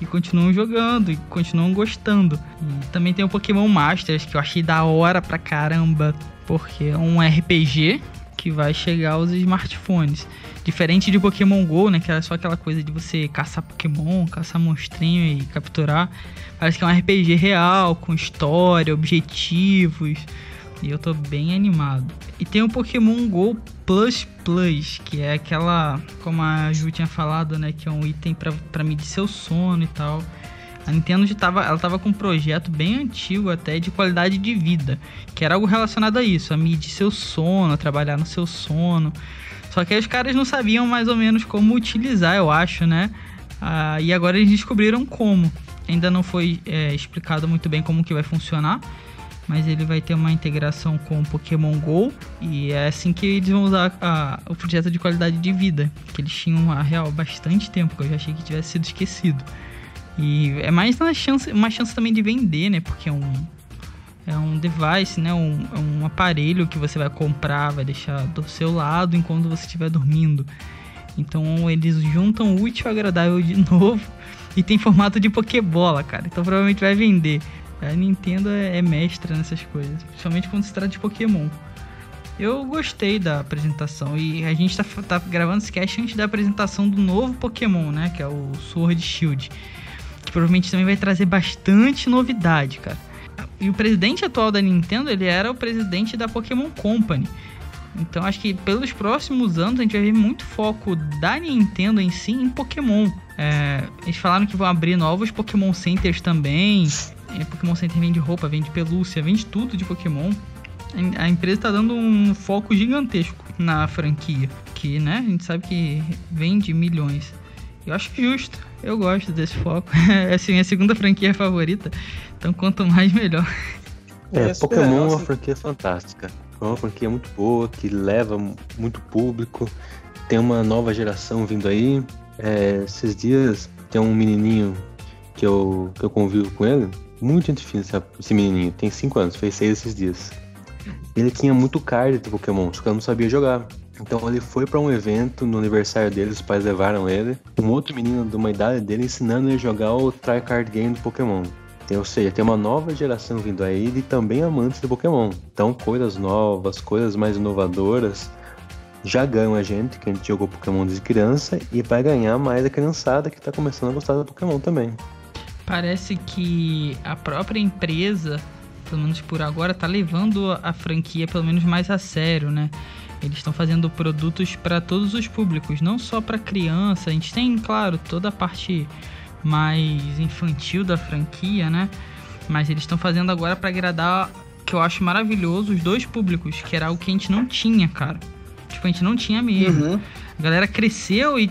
e continuam jogando e continuam gostando. E também tem o Pokémon Masters, que eu achei da hora pra caramba, porque é um RPG que vai chegar aos smartphones. Diferente de Pokémon GO, né? Que era só aquela coisa de você caçar Pokémon, caçar monstrinho e capturar. Parece que é um RPG real, com história, objetivos. E eu tô bem animado. E tem o Pokémon GO Plus Plus, que é aquela, como a Ju tinha falado, né, que é um item para medir seu sono e tal. A Nintendo já tava, ela tava com um projeto bem antigo até de qualidade de vida, que era algo relacionado a isso, a medir seu sono, a trabalhar no seu sono. Só que aí os caras não sabiam mais ou menos como utilizar, eu acho, né? Ah, e agora eles descobriram como. ainda não foi é, explicado muito bem como que vai funcionar, mas ele vai ter uma integração com o Pokémon GO e é assim que eles vão usar a, o projeto de qualidade de vida, que eles tinham a real bastante tempo, que eu já achei que tivesse sido esquecido. E é mais uma chance, uma chance também de vender, né? Porque é um, é um device, né? Um, é um aparelho que você vai comprar, vai deixar do seu lado enquanto você estiver dormindo. Então eles juntam o útil ao agradável de novo e tem formato de Pokébola, cara. Então provavelmente vai vender. A Nintendo é, é mestra nessas coisas, principalmente quando se trata de Pokémon. Eu gostei da apresentação e a gente tá, tá gravando esse cast antes da apresentação do novo Pokémon, né? Que é o Sword Shield. Que provavelmente também vai trazer bastante novidade, cara. E o presidente atual da Nintendo, ele era o presidente da Pokémon Company. Então acho que pelos próximos anos a gente vai ver muito foco da Nintendo em si em Pokémon. É, eles falaram que vão abrir novos Pokémon Centers também. É, Pokémon Center vende roupa, vende pelúcia, vende tudo de Pokémon. A empresa está dando um foco gigantesco na franquia, que né, a gente sabe que vende milhões. Eu acho justo, eu gosto desse foco. é assim, minha segunda franquia favorita, então quanto mais melhor. É, Pokémon é uma franquia fantástica. É uma franquia muito boa, que leva muito público. Tem uma nova geração vindo aí. É, esses dias tem um menininho que eu, que eu convivo com ele. Muito gente fina esse menininho. Tem 5 anos, fez 6 esses dias. Ele tinha muito card de Pokémon, só que eu não sabia jogar. Então ele foi para um evento no aniversário dele, os pais levaram ele. Um outro menino de uma idade dele ensinando ele a jogar o Tricard Game do Pokémon. Ou seja, tem uma nova geração vindo aí e também amantes de Pokémon. Então, coisas novas, coisas mais inovadoras já ganham a gente, que a gente jogou Pokémon desde criança, e vai ganhar mais a criançada que está começando a gostar do Pokémon também. Parece que a própria empresa, pelo menos por agora, está levando a franquia pelo menos mais a sério, né? Eles estão fazendo produtos para todos os públicos, não só para criança. A gente tem, claro, toda a parte mais infantil da franquia, né? Mas eles estão fazendo agora para agradar, que eu acho maravilhoso, os dois públicos, que era algo que a gente não tinha, cara. Tipo, a gente não tinha mesmo. Uhum. A galera cresceu e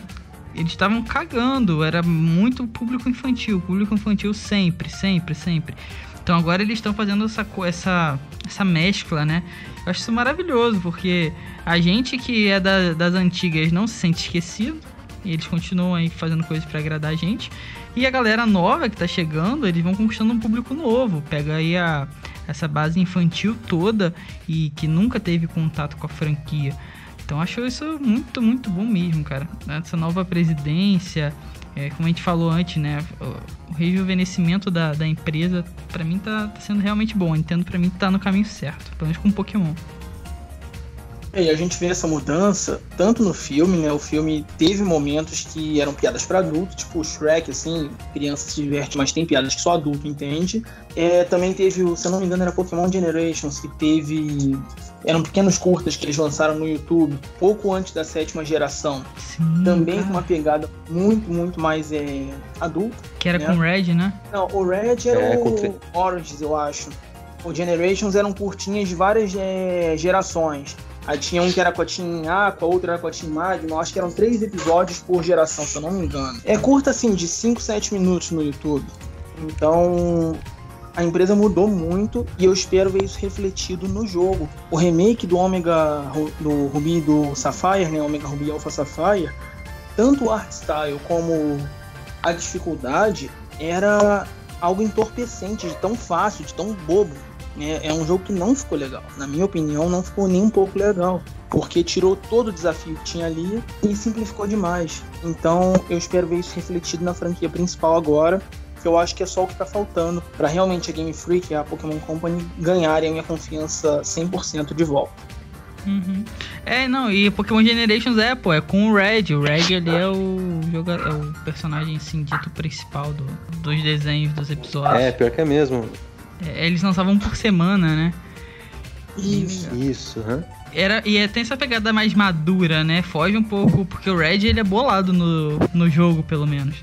eles estavam cagando. Era muito público infantil, público infantil sempre, sempre, sempre. Então agora eles estão fazendo essa, essa, essa mescla, né? Eu acho isso maravilhoso, porque a gente que é da, das antigas não se sente esquecido. Eles continuam aí fazendo coisas para agradar a gente. E a galera nova que tá chegando, eles vão conquistando um público novo. Pega aí a, essa base infantil toda e que nunca teve contato com a franquia. Então acho isso muito, muito bom mesmo, cara. Essa nova presidência, é, como a gente falou antes, né? O rejuvenescimento da, da empresa, para mim, tá, tá, sendo realmente bom. A Nintendo, pra mim, tá no caminho certo. Pelo menos com Pokémon. E a gente vê essa mudança tanto no filme, né? O filme teve momentos que eram piadas para adulto, tipo o Shrek, assim, criança se diverte, mas tem piadas que só adulto entende. É, também teve, se eu não me engano, era Pokémon Generations, que teve. Eram pequenos curtas que eles lançaram no YouTube, pouco antes da sétima geração. Sim, também cara. com uma pegada muito, muito mais é, adulta. Que era né? com o Red, né? Não, o Red era é, o Oranges, eu acho. O Generations eram curtinhas de várias é, gerações. Aí tinha um que era com a Team Aqua, outro era com a Team Magma. Acho que eram três episódios por geração, se eu não me engano. É curta assim, de 5, 7 minutos no YouTube. Então, a empresa mudou muito e eu espero ver isso refletido no jogo. O remake do Omega do Ruby do Sapphire, né, Omega Ruby Alpha Sapphire, tanto o art style como a dificuldade era algo entorpecente, de tão fácil, de tão bobo. É, é um jogo que não ficou legal. Na minha opinião, não ficou nem um pouco legal. Porque tirou todo o desafio que tinha ali e simplificou demais. Então eu espero ver isso refletido na franquia principal agora. Que eu acho que é só o que está faltando para realmente a Game Freak e a Pokémon Company ganharem a minha confiança 100% de volta. Uhum. É, não, e Pokémon Generations é, pô, é com o Red. O Red ele é o, joga, é o personagem assim, dito principal do, dos desenhos dos episódios. É, pior que é mesmo. É, eles lançavam por semana, né? Isso. Isso, uhum. Era, e é, tem essa pegada mais madura, né? Foge um pouco, porque o Red ele é bolado no, no jogo, pelo menos.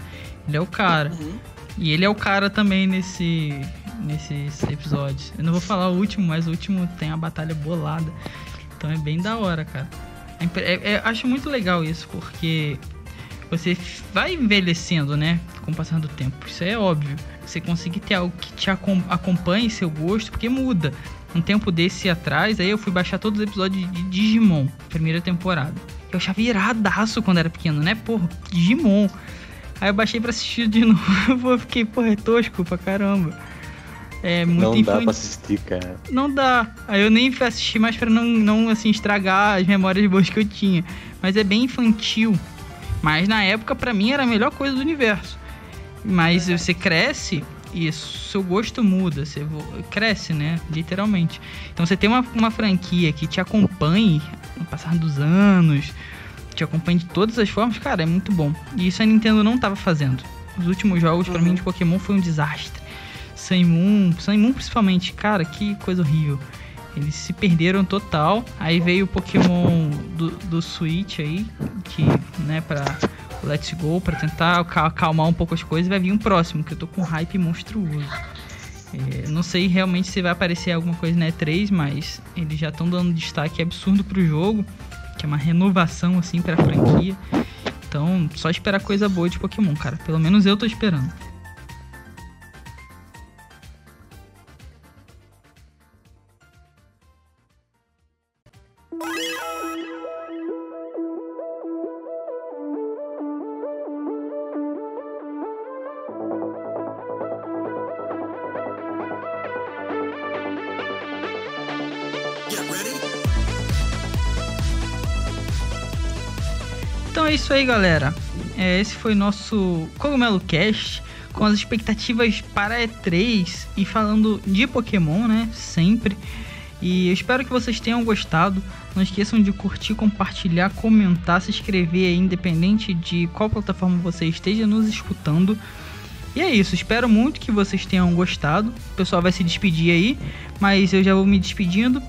Ele é o cara. Uhum. E ele é o cara também nesse, nesses episódios. Eu não vou falar o último, mas o último tem a batalha bolada. Então é bem da hora, cara. É, é, acho muito legal isso, porque você vai envelhecendo, né? Com o passar do tempo. Isso é óbvio. Você conseguir ter algo que te acompanhe seu gosto, porque muda. Um tempo desse atrás, aí eu fui baixar todos os episódios de Digimon, primeira temporada. Eu achava iradaço quando era pequeno, né? Porra, Digimon. Aí eu baixei pra assistir de novo. Eu fiquei, porra, é tosco pra caramba. É muito Não infantil. dá pra assistir, cara. Não dá. Aí eu nem fui assistir mais pra não, não assim, estragar as memórias boas que eu tinha. Mas é bem infantil. Mas na época, pra mim, era a melhor coisa do universo. Mas você cresce e seu gosto muda. Você cresce, né? Literalmente. Então você tem uma, uma franquia que te acompanhe no passar dos anos, te acompanhe de todas as formas, cara, é muito bom. E isso a Nintendo não tava fazendo. Os últimos jogos, uhum. pra mim, de Pokémon foi um desastre. Sun Moon, Sun Moon principalmente, cara, que coisa horrível. Eles se perderam total. Aí veio o Pokémon do, do Switch aí, que, né, pra Let's Go, pra tentar acalmar um pouco as coisas. Vai vir um próximo, que eu tô com um hype monstruoso. É, não sei realmente se vai aparecer alguma coisa na E3, mas eles já estão dando destaque absurdo pro jogo, que é uma renovação assim pra franquia. Então, só esperar coisa boa de Pokémon, cara. Pelo menos eu tô esperando. Isso aí, galera. É, esse foi nosso Cogumelo Cast com as expectativas para E3 e falando de Pokémon, né? Sempre. E eu espero que vocês tenham gostado. Não esqueçam de curtir, compartilhar, comentar, se inscrever aí, independente de qual plataforma você esteja nos escutando. E é isso, espero muito que vocês tenham gostado. O pessoal vai se despedir aí, mas eu já vou me despedindo.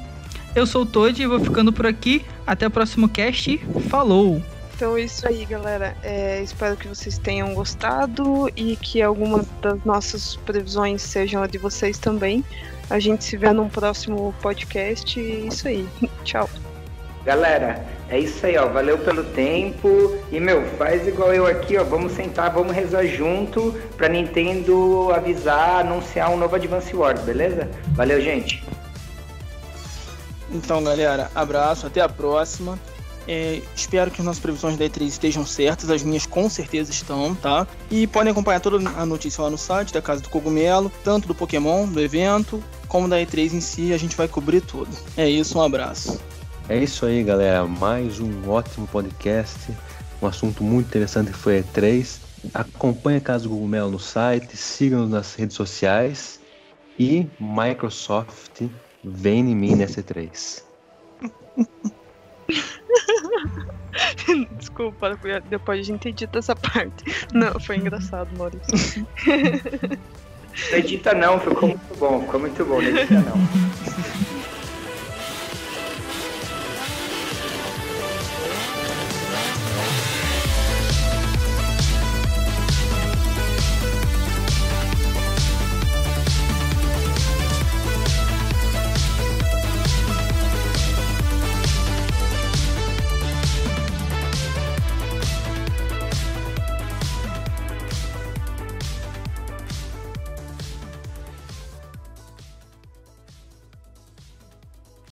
Eu sou o Todd e vou ficando por aqui. Até o próximo cast. Falou! Então é isso aí, galera. É, espero que vocês tenham gostado e que algumas das nossas previsões sejam a de vocês também. A gente se vê num próximo podcast e é isso aí. Tchau. Galera, é isso aí, ó. Valeu pelo tempo. E, meu, faz igual eu aqui, ó. Vamos sentar, vamos rezar junto pra Nintendo avisar, anunciar um novo Advance Wars, beleza? Valeu, gente. Então, galera, abraço, até a próxima. É, espero que as nossas previsões da E3 estejam certas, as minhas com certeza estão, tá? E podem acompanhar toda a notícia lá no site da Casa do Cogumelo, tanto do Pokémon, do evento, como da E3 em si, a gente vai cobrir tudo. É isso, um abraço. É isso aí, galera. Mais um ótimo podcast, um assunto muito interessante que foi a E3. Acompanhe a Casa do Cogumelo no site, sigam-nos nas redes sociais e Microsoft vem em mim nessa E3. Desculpa, depois a gente edita essa parte. Não, foi engraçado, Maurício. Não edita não, ficou muito bom, ficou muito bom, não edita não.